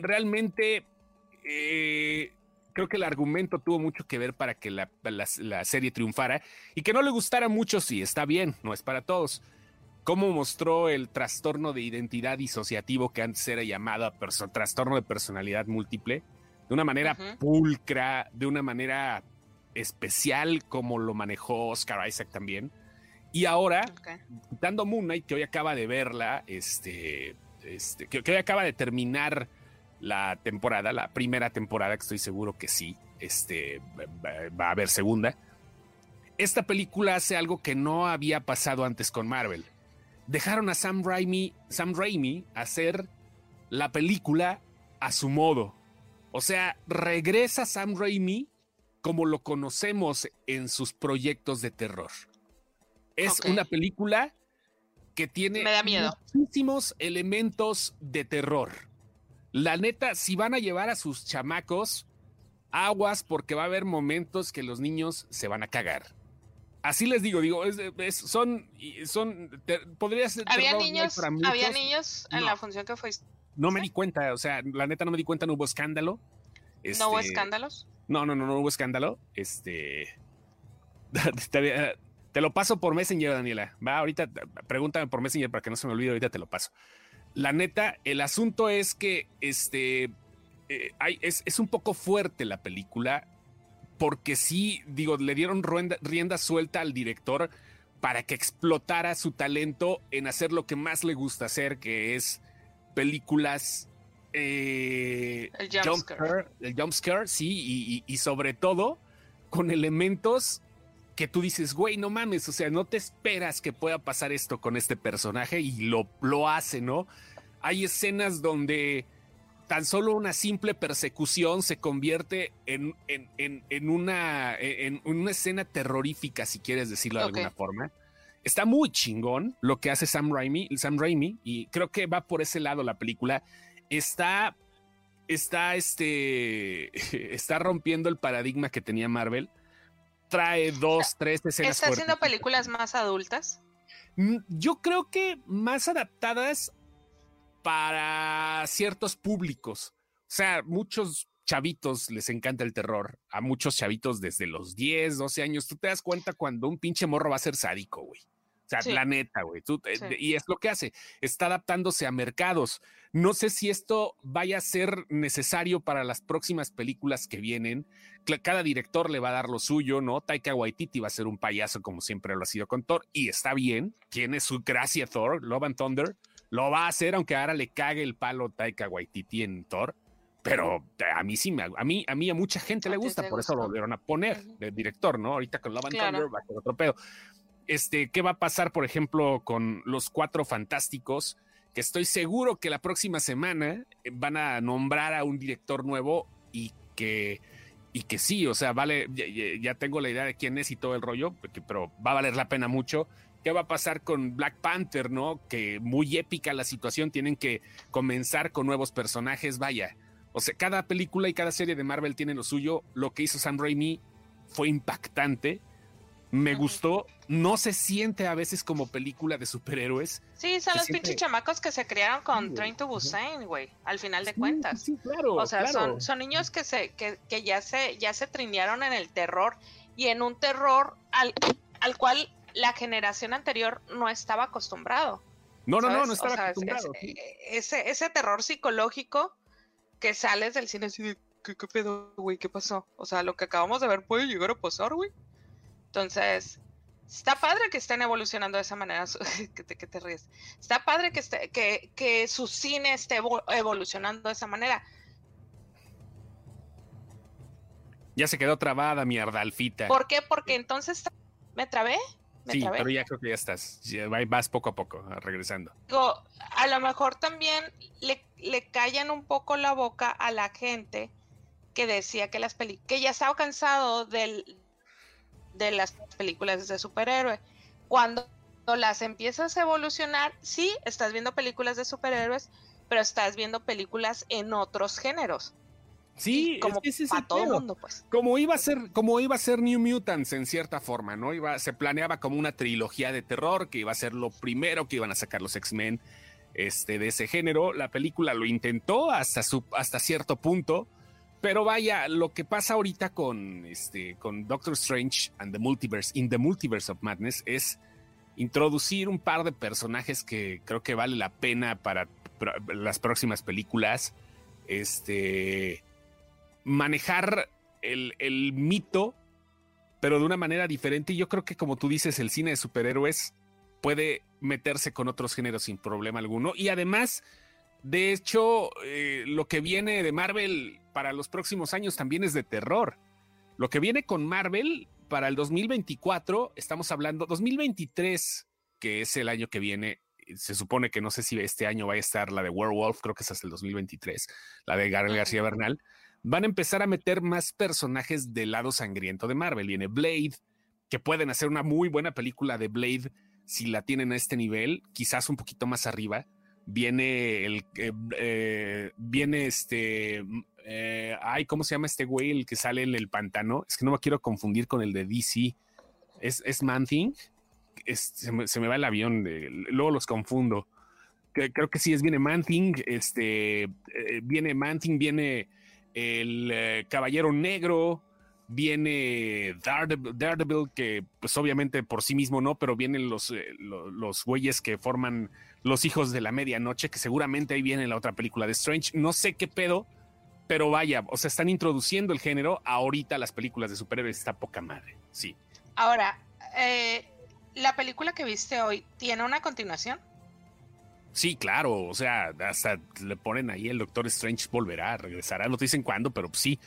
realmente eh, creo que el argumento tuvo mucho que ver para que la, la, serie triunfara y que no le gustara mucho, sí, está bien, no es para todos cómo mostró el trastorno de identidad disociativo que antes era llamado trastorno de personalidad múltiple, de una manera pulcra, de una manera especial como lo manejó Oscar Isaac también. Y ahora, dando Moon Knight, que hoy acaba de verla, este, este, que, hoy acaba de terminar la temporada, la primera temporada, que estoy seguro que sí, este, va a haber segunda. Esta película hace algo que no había pasado antes con Marvel dejaron a Sam Raimi, Sam Raimi hacer la película a su modo. O sea, regresa Sam Raimi como lo conocemos en sus proyectos de terror. Es una película que tiene muchísimos elementos de terror. La neta, si van a llevar a sus chamacos, aguas porque va a haber momentos que los niños se van a cagar. Así les digo, digo, son, son, podría ser. Había niños, había niños en la función que fuiste. No me di cuenta, o sea, la neta no me di cuenta, no hubo escándalo. ¿No hubo este, escándalos? No, no, no, no hubo escándalo. Este. (laughs) Te lo paso por Messenger, Daniela. Va, ahorita pregúntame por Messenger para que no se me olvide, ahorita te lo paso. La neta, el asunto es que este eh, es, un poco fuerte la película, porque sí, digo, le dieron rienda, suelta al director para que explotara su talento en hacer lo que más le gusta hacer, que es películas. Eh, el jumpscare. El jumpscare, sí, y sobre todo con elementos que tú dices, güey, no mames, o sea, no te esperas que pueda pasar esto con este personaje y lo, lo hace, ¿no? Hay escenas donde tan solo una simple persecución se convierte en, en, una, en, una escena terrorífica, si quieres decirlo de alguna forma. Está muy chingón lo que hace Sam Raimi, Sam Raimi, y creo que va por ese lado la película. Está, está, este, (laughs) está rompiendo el paradigma que tenía Marvel trae dos, tres escenas. ¿Está haciendo películas más adultas? Mm, yo creo que más adaptadas para ciertos públicos. O sea, muchos chavitos les encanta el terror. A muchos chavitos desde los 10, 12 años. Tú te das cuenta cuando un pinche morro va a ser sádico, güey. O sea, la neta, güey. Y es lo que hace. Está adaptándose a mercados. No sé si esto vaya a ser necesario para las próximas películas que vienen. Cada director le va a dar lo suyo, ¿no? Taika Waititi va a ser un payaso como siempre lo ha sido con Thor. Y está bien. Tiene su gracia Thor, Love and Thunder. Lo va a hacer aunque ahora le cague el palo Taika Waititi en Thor. Pero a mí sí, a mí, a mí a mucha gente le gusta, por eso lo volvieron a poner de director, ¿no? Ahorita con Love and Thunder va a ser otro pedo este, qué va a pasar, por ejemplo, con los cuatro fantásticos, que estoy seguro que la próxima semana eh, van a nombrar a un director nuevo y que, y que sí, o sea, vale, ya, tengo la idea de quién es y todo el rollo, pero va a valer la pena mucho. ¿Qué va a pasar con Black Panther, no? Que muy épica la situación, tienen que comenzar con nuevos personajes, vaya. O sea, cada película y cada serie de Marvel tiene lo suyo. Lo que hizo Sam Raimi fue impactante me gustó. No se siente a veces como película de superhéroes. Sí, son los pinches chamacos que se criaron con Train to Busan, güey, al final de cuentas. Sí, claro. O sea, son, son niños que se, que, que ya se, ya se trinearon en el terror y en un terror al, al cual la generación anterior no estaba acostumbrado. No, no, no, no estaba acostumbrado. ese, ese terror psicológico que sales del cine así de, ¿qué, qué pedo, güey? ¿Qué pasó? O sea, lo que acabamos de ver puede llegar a pasar, güey. Entonces, está padre que estén evolucionando de esa manera, (laughs) que te, ríes. Está padre que, esté, que, que su cine esté evolucionando de esa manera. Ya se quedó trabada, mierda, Alfita. ¿Por qué? Porque entonces me trabé. Sí, pero ya creo que ya estás. vas poco a poco, regresando. a lo mejor también le, le callan un poco la boca a la gente que decía que las películas, que ya estaba cansado del, de las películas de superhéroe. Cuando las empiezas a evolucionar, sí, estás viendo películas de superhéroes, pero estás viendo películas en otros géneros. Sí, como es para todo el mundo, pues. Como iba a ser, como iba a ser New Mutants en cierta forma, ¿no? Iba, se planeaba como una trilogía de terror que iba a ser lo primero que iban a sacar los X-Men este, de ese género. La película lo intentó hasta, su, hasta cierto punto, pero vaya, lo que pasa ahorita con, este, con Doctor Strange and the Multiverse, in the Multiverse of Madness, es introducir un par de personajes que creo que vale la pena para las próximas películas. Este. Manejar el, el mito, pero de una manera diferente. Y yo creo que, como tú dices, el cine de superhéroes puede meterse con otros géneros sin problema alguno. Y además de hecho, eh, lo que viene de Marvel para los próximos años también es de terror. Lo que viene con Marvel para el 2024, estamos hablando 2023, que es el año que viene. Se supone que no sé si este año va a estar la de Werewolf, creo que es hasta el 2023, la de Gabriel García Bernal. Van a empezar a meter más personajes del lado sangriento de Marvel. Viene Blade, que pueden hacer una muy buena película de Blade si la tienen a este nivel, quizás un poquito más arriba. Viene el eh, eh, viene este eh, ay, ¿cómo se llama este güey el que sale en el pantano? Es que no me quiero confundir con el de DC. Es, es Man Thing. se, me, va el avión, luego los confundo. Creo que sí, es viene Man Thing, este, viene Man Thing, viene el Caballero Negro, viene Daredevil, que pues obviamente por sí mismo no, pero vienen los, eh, los, güeyes que forman los hijos de la medianoche, que seguramente ahí viene la otra película de Strange. No sé qué pedo, pero vaya, o sea, están introduciendo el género. Ahorita las películas de superhéroes está poca madre, sí. Ahora, eh, ¿la película que viste hoy tiene una continuación? Sí, claro, o sea, hasta le ponen ahí el Doctor Strange volverá, regresará, no te dicen cuándo, pero sí.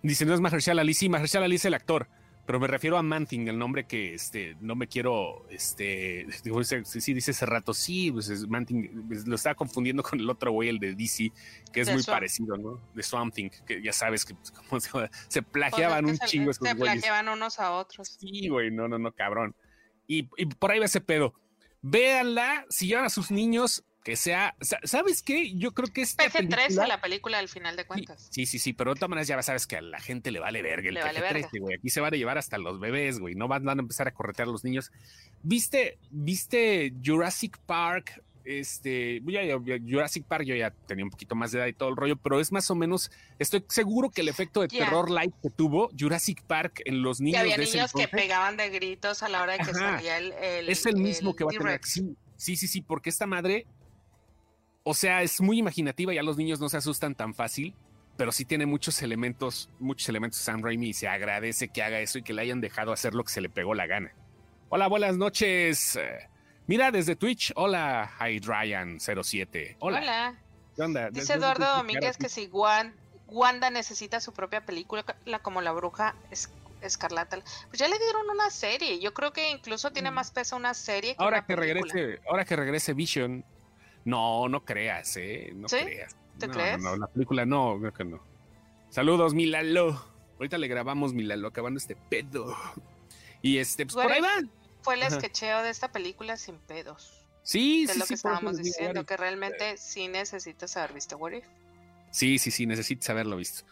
Dice, no es Mahershala Ali, sí, Mahershala Ali es el actor, pero me refiero a Manting, el nombre que este, no me quiero, este, (laughs) digo, sí, dice hace rato, sí, pues es Manting, pues, lo estaba confundiendo con el otro güey, el de DC, que es muy parecido, ¿no? De Swamp Thing, que ya sabes que pues, (laughs) como se, plagiaban pues un chingo Se plagiaban unos a otros. Sí, güey, no, no, no, cabrón. Y, y por ahí va ese pedo. Véanla, si llevan a sus niños, que sea, ¿sabes qué? Yo creo que es PG-13 la película al final de cuentas. Sí, sí, sí, pero de todas maneras ya sabes que a la gente le vale verga el PG-13, güey. Aquí se van a llevar hasta los bebés, güey. No van, a empezar a corretear a los niños. ¿Viste, viste Jurassic Park? Este, Jurassic Park yo ya tenía un poquito más de edad y todo el rollo, pero es más o menos, estoy seguro que el efecto de terror light que tuvo Jurassic Park en los niños. Que había niños que pegaban de gritos a la hora de que salía el, Es el mismo que va a tener. Sí, sí, sí, sí, porque esta madre o sea, es muy imaginativa, ya los niños no se asustan tan fácil, pero sí tiene muchos elementos, muchos elementos Sam Raimi y se agradece que haga eso y que le hayan dejado hacer lo que se le pegó la gana. Hola, buenas noches. Mira, desde Twitch, hola, Hydryan07. Hola. Hola. ¿Qué onda? Dice Eduardo Domínguez que si Wanda necesita su propia película, como la bruja escarlata. Pues ya le dieron una serie. Yo creo que incluso tiene mm. más peso una serie que ahora que regrese, ahora que regrese Vision, no, no creas, ¿eh? No creas. ¿Te crees? No, la película no, creo que no. Saludos, Milalo. Ahorita le grabamos Milalo, acabando este pedo. Y este, pues por ahí van. Fue el sketcheo de esta película sin pedos. Sí, sí, es lo que estábamos diciendo, que realmente sí necesitas haber visto What If. Sí, sí, sí, necesitas haberlo visto.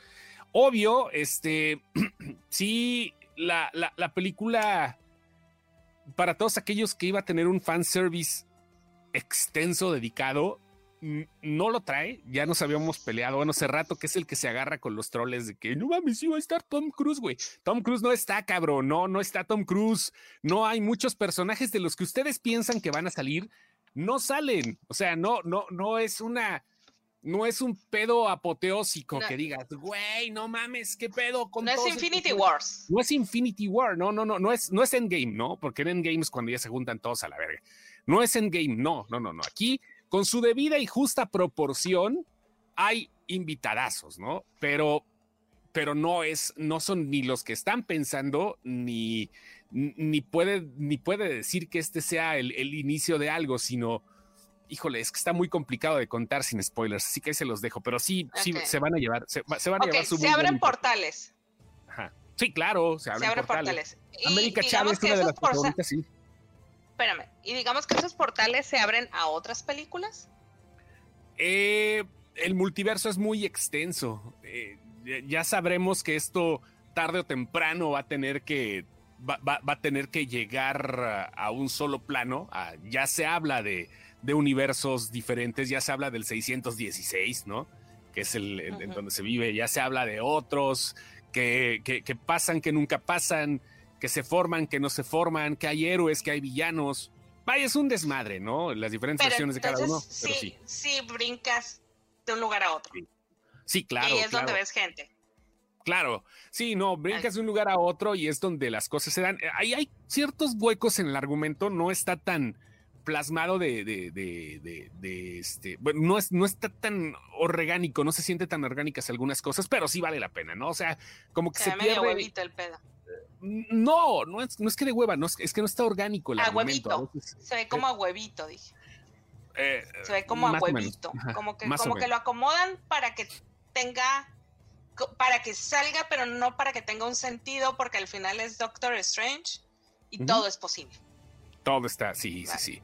Obvio, este, (clears throat) sí, la, la, la película, para todos aquellos que iba a tener un fanservice extenso, dedicado, no lo trae. Ya nos habíamos peleado, bueno, hace rato que es el que se agarra con los troles de que no mames, iba a estar Tom Cruise, güey. Tom Cruise no está, cabrón. No, no está Tom Cruise. No hay muchos personajes de los que ustedes piensan que van a salir, no salen. O sea, no, no, no es una. No es un pedo apoteósico que digas, güey, no mames, qué pedo con No es Infinity Wars. No es Infinity War, no, no, no, no es, no es Endgame, ¿no? Porque en Endgame es cuando ya se juntan todos a la verga. No es Endgame, no, no, no, no. Aquí, con su debida y justa proporción, hay invitadazos, ¿no? Pero, pero no es, no son ni los que están pensando, ni, ni puede, ni puede decir que este sea el, inicio de algo, sino, híjole, es que está muy complicado de contar sin spoilers, así que ahí se los dejo, pero sí, sí se van a llevar, se, van a llevar su Se abren portales. Ajá. Sí, claro, se abren, portales. América Chávez es una de las favoritas, sí espérame, y digamos que esos portales se abren a otras películas. Eh, el multiverso es muy extenso. Eh, ya sabremos que esto tarde o temprano va a tener que va, a tener que llegar a un solo plano. ya se habla de, universos diferentes, ya se habla del 616, ¿no? Que es el, en donde se vive. Ya se habla de otros que, que pasan, que nunca pasan que se forman, que no se forman, que hay héroes, que hay villanos. Vaya, es un desmadre, ¿no? Las diferentes versiones de cada uno. Sí, sí. sí, brincas de un lugar a otro. Sí, claro. Y es donde ves gente. Claro, sí, no, brincas de un lugar a otro y es donde las cosas se dan. Ahí hay ciertos huecos en el argumento, no está tan plasmado de, de, de, de, este, bueno, no, es, no está tan orgánico, no se siente tan orgánicas algunas cosas, pero sí vale la pena, ¿no? O sea, como que se, se pierde... huevito el pedo. No, no es, no es que de hueva, no es, que no está orgánico el a huevito. Se ve como a huevito, dije. Eh, se ve como a huevito. como que, como que lo acomodan para que tenga, para que salga, pero no para que tenga un sentido, porque al final es Doctor Strange. Y todo es posible. Todo está, sí, sí, sí.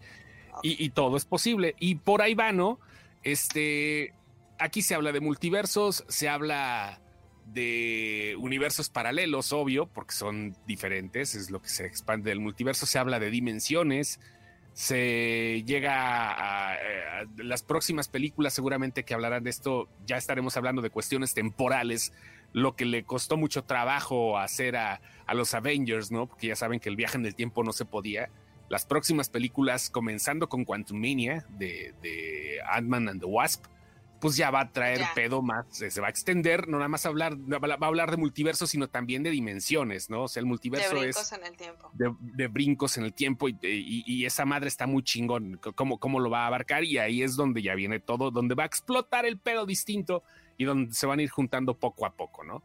Y, todo es posible. Y por ahí va, ¿no? Este, aquí se habla de multiversos, se habla de universos paralelos, obvio, porque son diferentes, es lo que se expande del multiverso, se habla de dimensiones, se llega a, las próximas películas seguramente que hablarán de esto, ya estaremos hablando de cuestiones temporales, lo que le costó mucho trabajo hacer a, a los Avengers, ¿no? Porque ya saben que el viaje en el tiempo no se podía las próximas películas, comenzando con Quantum de, de Ant-Man and the Wasp, pues ya va a traer pedo más, se va a extender, no nada más hablar, va a hablar de multiverso, sino también de dimensiones, ¿no? O sea, el multiverso de brincos en el tiempo. De, brincos en el tiempo y, esa madre está muy chingón, cómo, cómo lo va a abarcar y ahí es donde ya viene todo, donde va a explotar el pedo distinto y donde se van a ir juntando poco a poco, ¿no?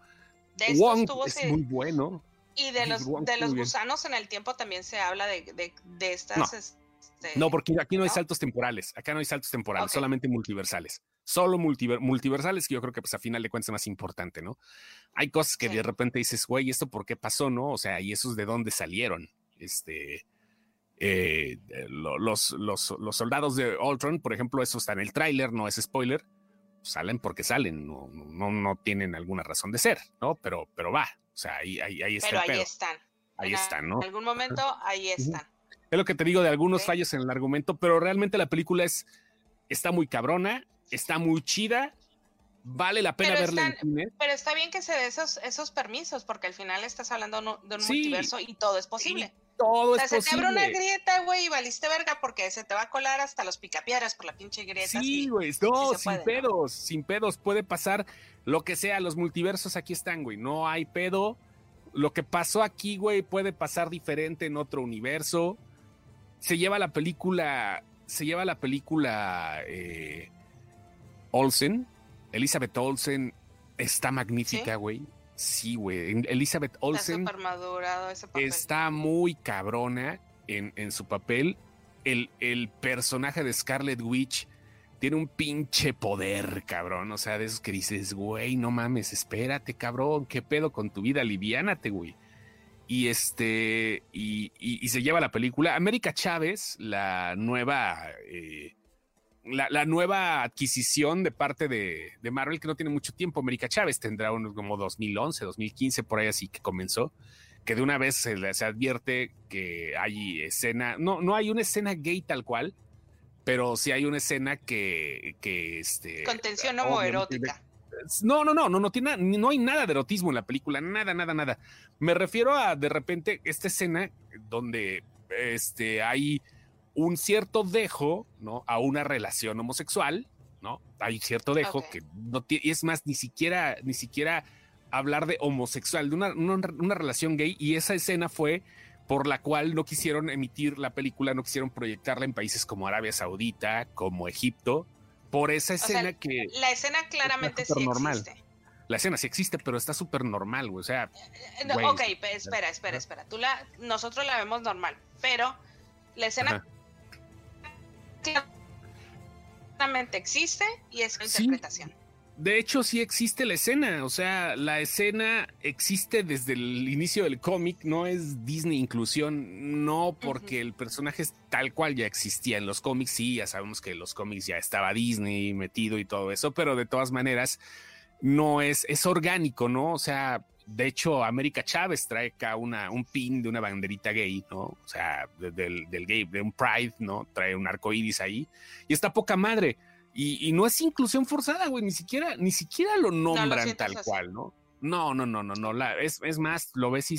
De Wong es muy bueno. Y de los, de los gusanos en el tiempo también se habla de, de, estas. No. Este, no. porque aquí no, hay saltos temporales. Acá no hay saltos temporales, solamente multiversales. Solo multiversales, que yo creo que pues a final de cuentas es más importante, ¿no? Hay cosas que de repente dices, güey, ¿esto por qué pasó, no? O sea, y esos de dónde salieron. Este. Eh, los, los, los, soldados de Ultron, por ejemplo, eso está en el tráiler, no es spoiler, salen porque salen, no, no, no, tienen alguna razón de ser, ¿no? Pero, pero va, o sea, ahí, ahí, ahí está. Pero ahí están. Ahí están, ¿no? En algún momento, ahí están. Es lo que te digo de algunos fallos en el argumento, pero realmente la película es, está muy cabrona, está muy chida, vale la pena verla en Pero está bien que se dé esos, esos permisos, porque al final estás hablando de un multiverso y todo es posible. todo o sea, se te abre una grieta, güey, y valiste verga porque se te va a colar hasta los picapiedras por la pinche grieta. Sí, güey, no, sin pedos, sin pedos, puede pasar lo que sea, los multiversos aquí están, güey. No hay pedo. Lo que pasó aquí, güey, puede pasar diferente en otro universo. Se lleva la película. Se lleva la película eh, Olsen. Elizabeth Olsen está magnífica, güey. ¿Sí? güey. Elizabeth Olsen está, está muy cabrona en, en su papel. El, el, personaje de Scarlet Witch tiene un pinche poder, cabrón. O sea, de esos que dices, güey, no mames, espérate, cabrón, qué pedo con tu vida, aliviánate, güey. Y este, y, se lleva la película. América Chávez, la nueva, eh, la, nueva adquisición de parte de, Marvel, que no tiene mucho tiempo. América Chávez tendrá unos como 2011, 2015, por ahí así que comenzó. Que de una vez se, se advierte que hay escena, no, no hay una escena gay tal cual, pero sí hay una escena que, que este. Contención homoerótica. No, no, no, no, no tiene no hay nada de erotismo en la película, nada, nada, nada. Me refiero a de repente esta escena donde este hay un cierto dejo, ¿no? A una relación homosexual, ¿no? Hay cierto dejo que no tiene, es más, ni siquiera, ni siquiera hablar de homosexual, de una, una relación gay, y esa escena fue por la cual no quisieron emitir la película, no quisieron proyectarla en países como Arabia Saudita, como Egipto, por esa escena que... La escena claramente sí normal. existe. La escena sí existe, pero está súper normal, güey. O sea... Eh, ok, espera, espera, espera. Tú la, nosotros la vemos normal, pero la escena... claramente existe y es una interpretación de hecho, sí existe la escena. O sea, la escena existe desde el inicio del cómic. No es Disney inclusión, no porque el personaje es tal cual ya existía en los cómics. Sí, ya sabemos que en los cómics ya estaba Disney metido y todo eso, pero de todas maneras no es, es orgánico, ¿no? O sea, de hecho, América Chávez trae acá una, un pin de una banderita gay, ¿no? O sea, del, del gay, de un Pride, ¿no? Trae un arco iris ahí y está poca madre y, no es inclusión forzada, güey, ni siquiera, ni siquiera lo nombran tal cual, ¿no? No, no, no, no, no. La, es, es más, lo ves y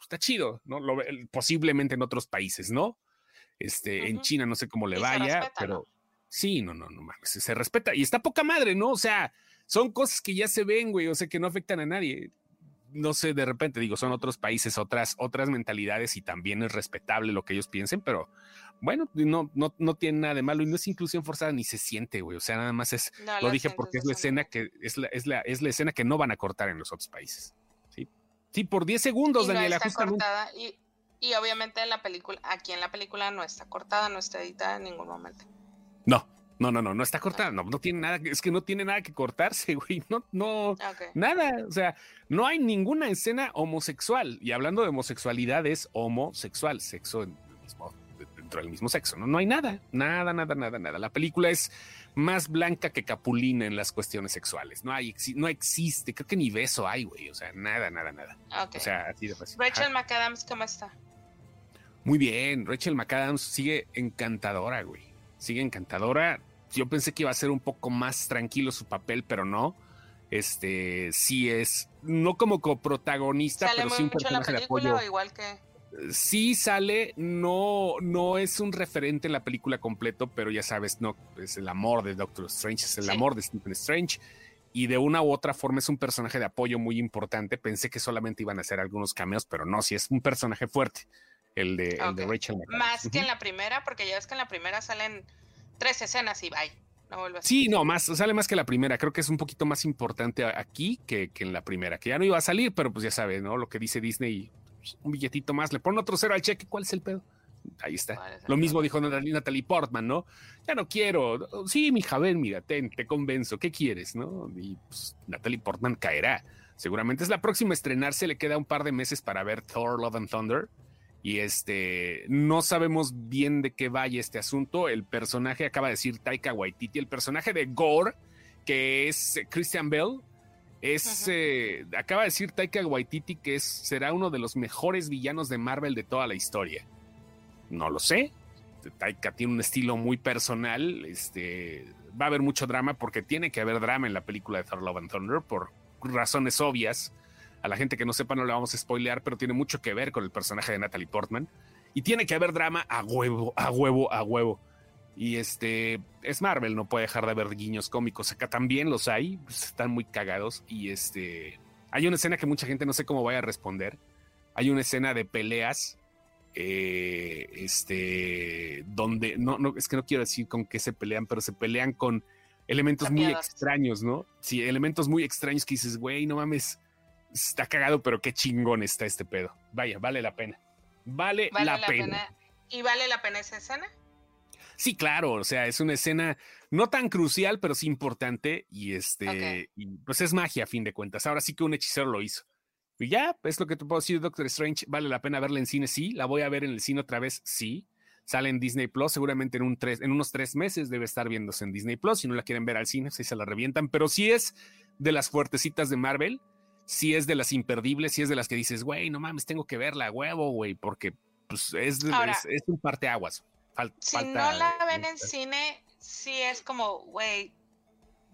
está chido, ¿no? Lo, posiblemente en otros países, ¿no? Este, en China no sé cómo le vaya, pero sí, no, no, no mames, se, respeta y está poca madre, ¿no? O sea, son cosas que ya se ven, güey, o sea, que no afectan a nadie. No sé, de repente digo, son otros países, otras, otras mentalidades y también es respetable lo que ellos piensen, pero bueno, no, no, no tiene nada de malo y no es inclusión forzada ni se siente, güey. O sea, nada más es, lo dije porque es la escena que es la, es la, es la escena que no van a cortar en los otros países. Sí, sí por 10 segundos, y Daniela. está cortada y, y obviamente en la película, aquí en la película no está cortada, no está editada en ningún momento. No, No, no, no, no está cortada, no, no tiene nada, es que no tiene nada que cortarse, (laughs) güey, no, no, nada, o sea, no hay ninguna escena homosexual, y hablando de homosexualidad es homosexual, sexo dentro del mismo sexo, ¿no? No hay nada, nada, nada, nada, nada. La película es más blanca que Capulina en las cuestiones sexuales, no hay, no existe, creo que ni beso hay, güey, o sea, nada, nada, nada. O sea, así de fácil. Rachel McAdams, ¿cómo está? Muy bien, Rachel McAdams sigue encantadora, güey. Sigue encantadora yo pensé que iba a ser un poco más tranquilo su papel, pero no. Este sí es, no como coprotagonista, pero sí un personaje de apoyo. igual que sí sale, no, no es un referente en la película completo, pero ya sabes, no, es el amor de Doctor Strange, es el amor de Stephen Strange. Y de una u otra forma es un personaje de apoyo muy importante. Pensé que solamente iban a hacer algunos cameos, pero no, sí es un personaje fuerte, el de, Rachel. Más que en la primera, porque ya ves que en la primera salen tres escenas y bye. No vuelve sí, no, más, sale más que la primera. Creo que es un poquito más importante aquí que, en la primera, que ya no iba a salir, pero pues ya sabes, ¿no? Lo que dice Disney, pues, un billetito más, le pone otro cero al cheque, ¿cuál es el pedo? Ahí está. Lo mismo dijo Natalie Portman, ¿no? Ya no quiero. Sí, mi ven, mira, te convenzo. ¿Qué quieres, no? Y pues, Natalie Portman caerá. Seguramente es la próxima a estrenarse. Le queda un par de meses para ver Thor, Love and Thunder. Y este, no sabemos bien de qué vaya este asunto. El personaje, acaba de decir Taika Waititi, el personaje de Gore, que es Christian Bell, es, eh, acaba de decir Taika Waititi que es, será uno de los mejores villanos de Marvel de toda la historia. No lo sé. Taika tiene un estilo muy personal. Este, va a haber mucho drama porque tiene que haber drama en la película de Thor Love and Thunder por razones obvias. A la gente que no sepa no le vamos a spoilear, pero tiene mucho que ver con el personaje de Natalie Portman. Y tiene que haber drama a huevo, a huevo, a huevo. Y este es Marvel, no puede dejar de haber guiños cómicos. Acá también los hay, pues, están muy cagados. Y este hay una escena que mucha gente no sé cómo vaya a responder. Hay una escena de peleas. Eh, este donde no, no es que no quiero decir con qué se pelean, pero se pelean con elementos muy extraños, ¿no? Sí, elementos muy extraños que dices, güey, no mames está cagado, pero qué chingón está este pedo. Vaya, vale la pena. Vale, la, pena. ¿Y vale la pena esa escena? Sí, claro, o sea, es una escena no tan crucial, pero sí importante y este, pues es magia a fin de cuentas. Ahora sí que un hechicero lo hizo. Y ya, es lo que te puedo decir, Doctor Strange, vale la pena verla en cine, sí, la voy a ver en el cine otra vez, sí. Sale en Disney Plus, seguramente en, un tres, en unos tres meses debe estar viéndose en Disney Plus. Si no la quieren ver al cine, si se la revientan, pero sí es de las fuertecitas de Marvel si es de las imperdibles, si es de las que dices, güey, no mames, tengo que verla, huevo, güey, porque pues es, es, un parteaguas. si no la ven en cine, sí es como, güey,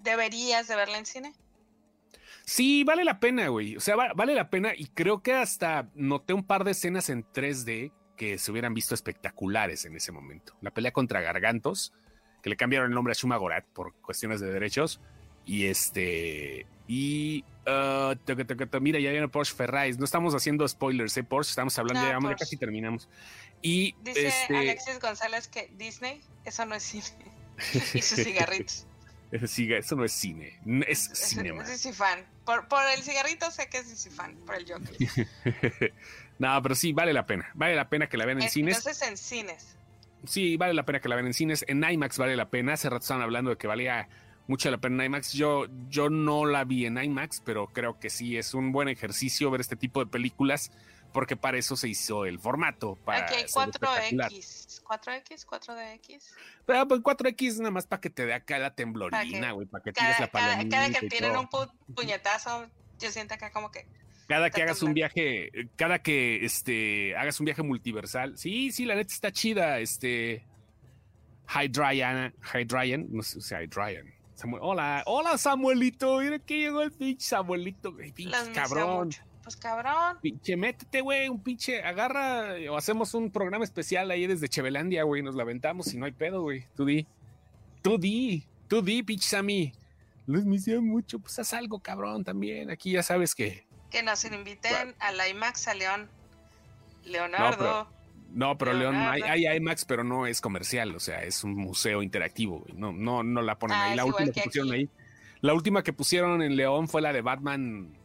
deberías de verla en cine. Sí, vale la pena, güey. O sea, vale la pena y creo que hasta noté un par de escenas en 3D que se hubieran visto espectaculares en ese momento. La pelea contra Gargantos, que le cambiaron el nombre a Shuma Gorat por cuestiones de derechos. Y este. Y. Uh, mira, ya viene Porsche Ferrari. No estamos haciendo spoilers, ¿eh? Porsche, estamos hablando ya, casi terminamos. Y. Dice este Alexis González que Disney, eso no es cine. y sus (laughs) cigarritos. Eso no es cine, es cinema. Es, es fan. Por, por, el cigarrito sé que es fan, por el Joker. (laughs) no, pero sí, vale la pena. Vale la pena que la vean en cines. Entonces en cines. Sí, vale la pena que la vean en cines. En IMAX vale la pena. Hace rato estaban hablando de que valía mucha la pena en IMAX. Yo, yo no la vi en IMAX, pero creo que sí es un buen ejercicio ver este tipo de películas, porque para eso se hizo el formato. Para Aquí hay 4X, 4X, 4DX. Pero pues 4X nada más para que te dé acá la temblorina, güey, para que tires la palomita. Cada, que tienen un puñetazo, yo siento acá como que cada que hagas un viaje, cada que este hagas un viaje multiversal, sí, sí, la neta está chida, este Hydryan, Hydryan, no sé, o sea, Hola, hola Samuelito, mira que llegó el pinche Samuelito, pinche cabrón. Pues cabrón. Pinche, métete, güey, un pinche, agarra, o hacemos un programa especial ahí desde Chevelandia, güey, nos la aventamos y no hay pedo, güey. Tú di. Tú di, tú di, pinche Sammy. Los misión mucho, pues haz algo, cabrón, también. Aquí ya sabes que. Que nos inviten a la IMAX a León. Leonardo. No, pero León, hay, IMAX, pero no es comercial, o sea, es un museo interactivo, No, no, no la ponen ahí. Ah, la última que, pusieron ahí. La última que pusieron en León fue la de Batman,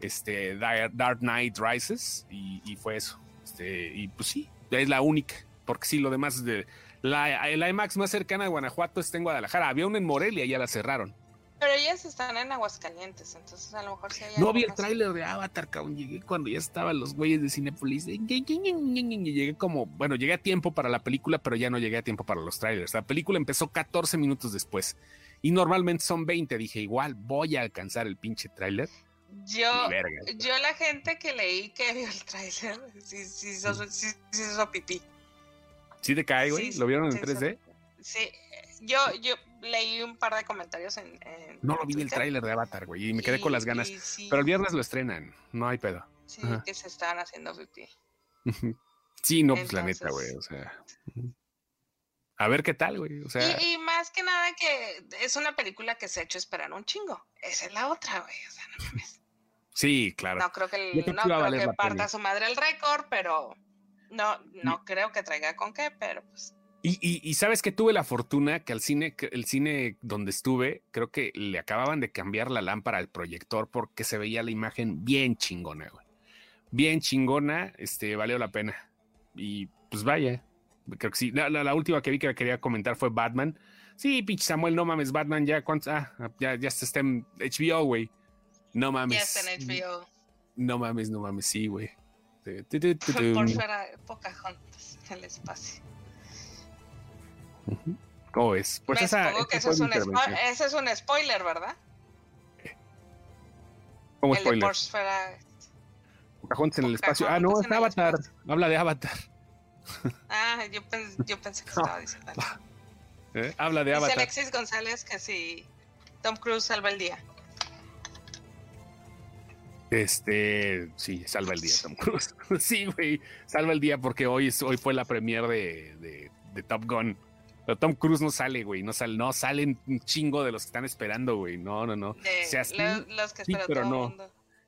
este, Dark Knight Rises, y, fue eso. Este, y pues sí, es la única. porque sí, lo demás de la, la IMAX más cercana a Guanajuato está en Guadalajara. Había una en Morelia, ya la cerraron. Pero ellas están en Aguascalientes, entonces a lo mejor sí hay No vi el tráiler de Avatar, cabrón. Llegué cuando ya estaban los güeyes de Cinepolis. Llegué como, bueno, llegué a tiempo para la película, pero ya no llegué a tiempo para los trailers. La película empezó 14 minutos después. Y normalmente son 20. Dije, igual voy a alcanzar el pinche tráiler. Yo, yo la gente que leí que vio el tráiler, sí, sí, sí, sí, hizo pipí. ¿Sí te cae, güey? ¿Lo vieron en 3D? Sí, yo, yo leí un par de comentarios en. no lo vi el tráiler de Avatar, güey, y me quedé con las ganas. Pero el viernes lo estrenan, no hay pedo. Sí, que se estaban haciendo pipí. (laughs) sí, no, pues la neta, güey, o sea. A ver qué tal, güey. O sea... Y, más que nada que es una película que se ha hecho esperar un chingo. Esa es la otra, güey. O sea, no mames. (laughs) Sí, claro. No creo que, no creo que parta su madre el récord, pero no, no creo que traiga con qué, pero pues y, sabes que tuve la fortuna que al cine, el cine donde estuve, creo que le acababan de cambiar la lámpara al proyector porque se veía la imagen bien chingona, güey. Bien chingona, este, valió la pena. Y pues vaya, creo que sí. La, última que vi que quería comentar fue Batman. Sí, pinche Samuel, no mames, Batman ya, ¿cuántos? Ah, ya, ya está en HBO, güey. No mames. Ya está en HBO. No mames, no mames, sí, güey. (laughs) Por fuera, Pocahontas en el espacio. ¿Cómo es? Pues esa, que eso es un ese es un spoiler, ¿verdad? ¿Cómo el spoiler? Pocahontas en el espacio. Ah, no, es Avatar. Habla de Avatar. Ah, yo, yo pensé que estaba diciendo. (laughs) ¿Eh? Habla de Avatar. Dice Alexis González que si Tom Cruise salva el día. Este, sí, salva el día Tom Cruise. (laughs) sí, güey, salva el día porque hoy, hoy fue la premier de, de, de Top Gun. Pero Tom Cruise no sale, güey. No, sale, no salen un chingo de los que están esperando, güey. No, no, no. sea, los que pero no.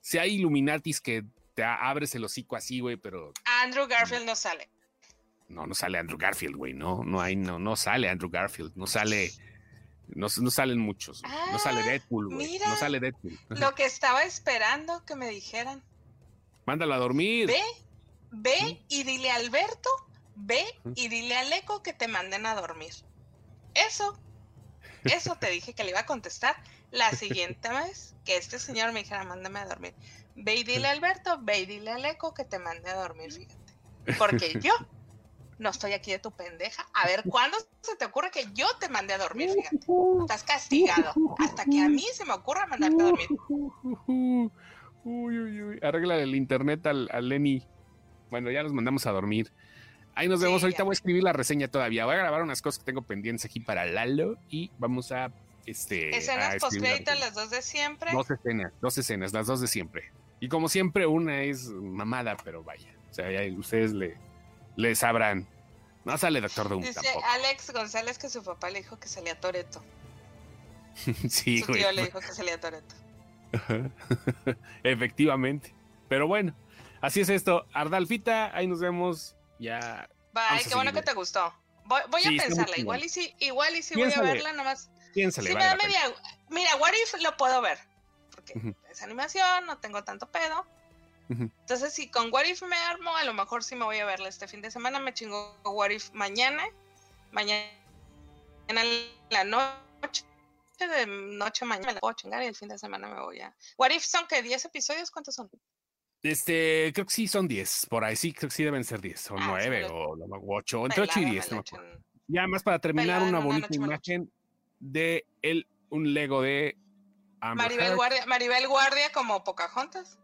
Si hay Illuminatis que te abres el hocico así, güey, pero. Andrew Garfield no sale. No, no sale Andrew Garfield, güey. No, no hay, no, no sale Andrew Garfield. No sale. No, no salen muchos. no sale ah, Deadpool, güey. No sale Deadpool. (laughs) Lo que estaba esperando que me dijeran. Mándalo a dormir. Ve, ve y dile a Alberto ve y dile al eco que te manden a dormir. Eso, eso te dije que le iba a contestar la siguiente (laughs) vez que este señor me dijera, mándame a dormir. Ve y dile a Alberto, ve y dile al eco que te mande a dormir, fíjate. Porque (laughs) yo no estoy aquí de tu pendeja. A ver, ¿cuándo se te ocurre que yo te mande a dormir? Fíjate. Estás castigado. Hasta que a mí se me ocurra mandarte a dormir. Uy, uy, uy. Arregla el internet al, al Lenny. Bueno, ya nos mandamos a dormir. Ahí nos vemos. Ahorita voy a escribir la reseña todavía. Voy a grabar unas cosas que tengo pendientes aquí para Lalo y vamos a. Este, escenas postcréditos, las dos de siempre. Dos escenas, dos escenas, las dos de siempre. Y como siempre, una es mamada, pero vaya. O sea, ya ustedes le, le sabrán. No sale Doctor Doom Dice tampoco. Alex González que su papá le dijo que salía Toreto. (laughs) sí, Su tío le dijo que salía Toreto. (laughs) Efectivamente. Pero bueno, así es esto. Ardalfita, ahí nos vemos ya. Bye, qué bueno que te gustó. Voy, a pensarla, igual y si, igual y si voy a verla nomás. Piénsale, si me da media, mira, What If lo puedo ver, porque es animación, no tengo tanto pedo. Entonces, si con What If me armo, a lo mejor sí me voy a verla este fin de semana. Me chingo What If mañana. Mañana en la noche. De noche mañana me la puedo chingar y el fin de semana me voy a. What If son que 10 episodios, ¿cuántos son? Este, creo que sí son 10, por ahí sí, creo que sí deben ser 10, o 9, o 8, entre 8 y 10. No ya más para terminar, una bonita imagen de el, un Lego de Maribel Guardia, Maribel Guardia como Pocahontas.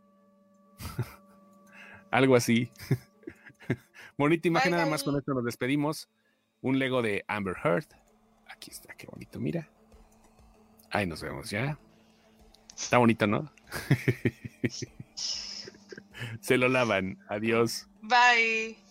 (laughs) Algo así. (laughs) bonita imagen, nada más con esto nos despedimos. Un Lego de Amber Heard. Aquí está, qué bonito, mira. Ahí nos vemos ya. Está bonito, ¿no? (laughs) (laughs) Se lo lavan. Adiós. Bye.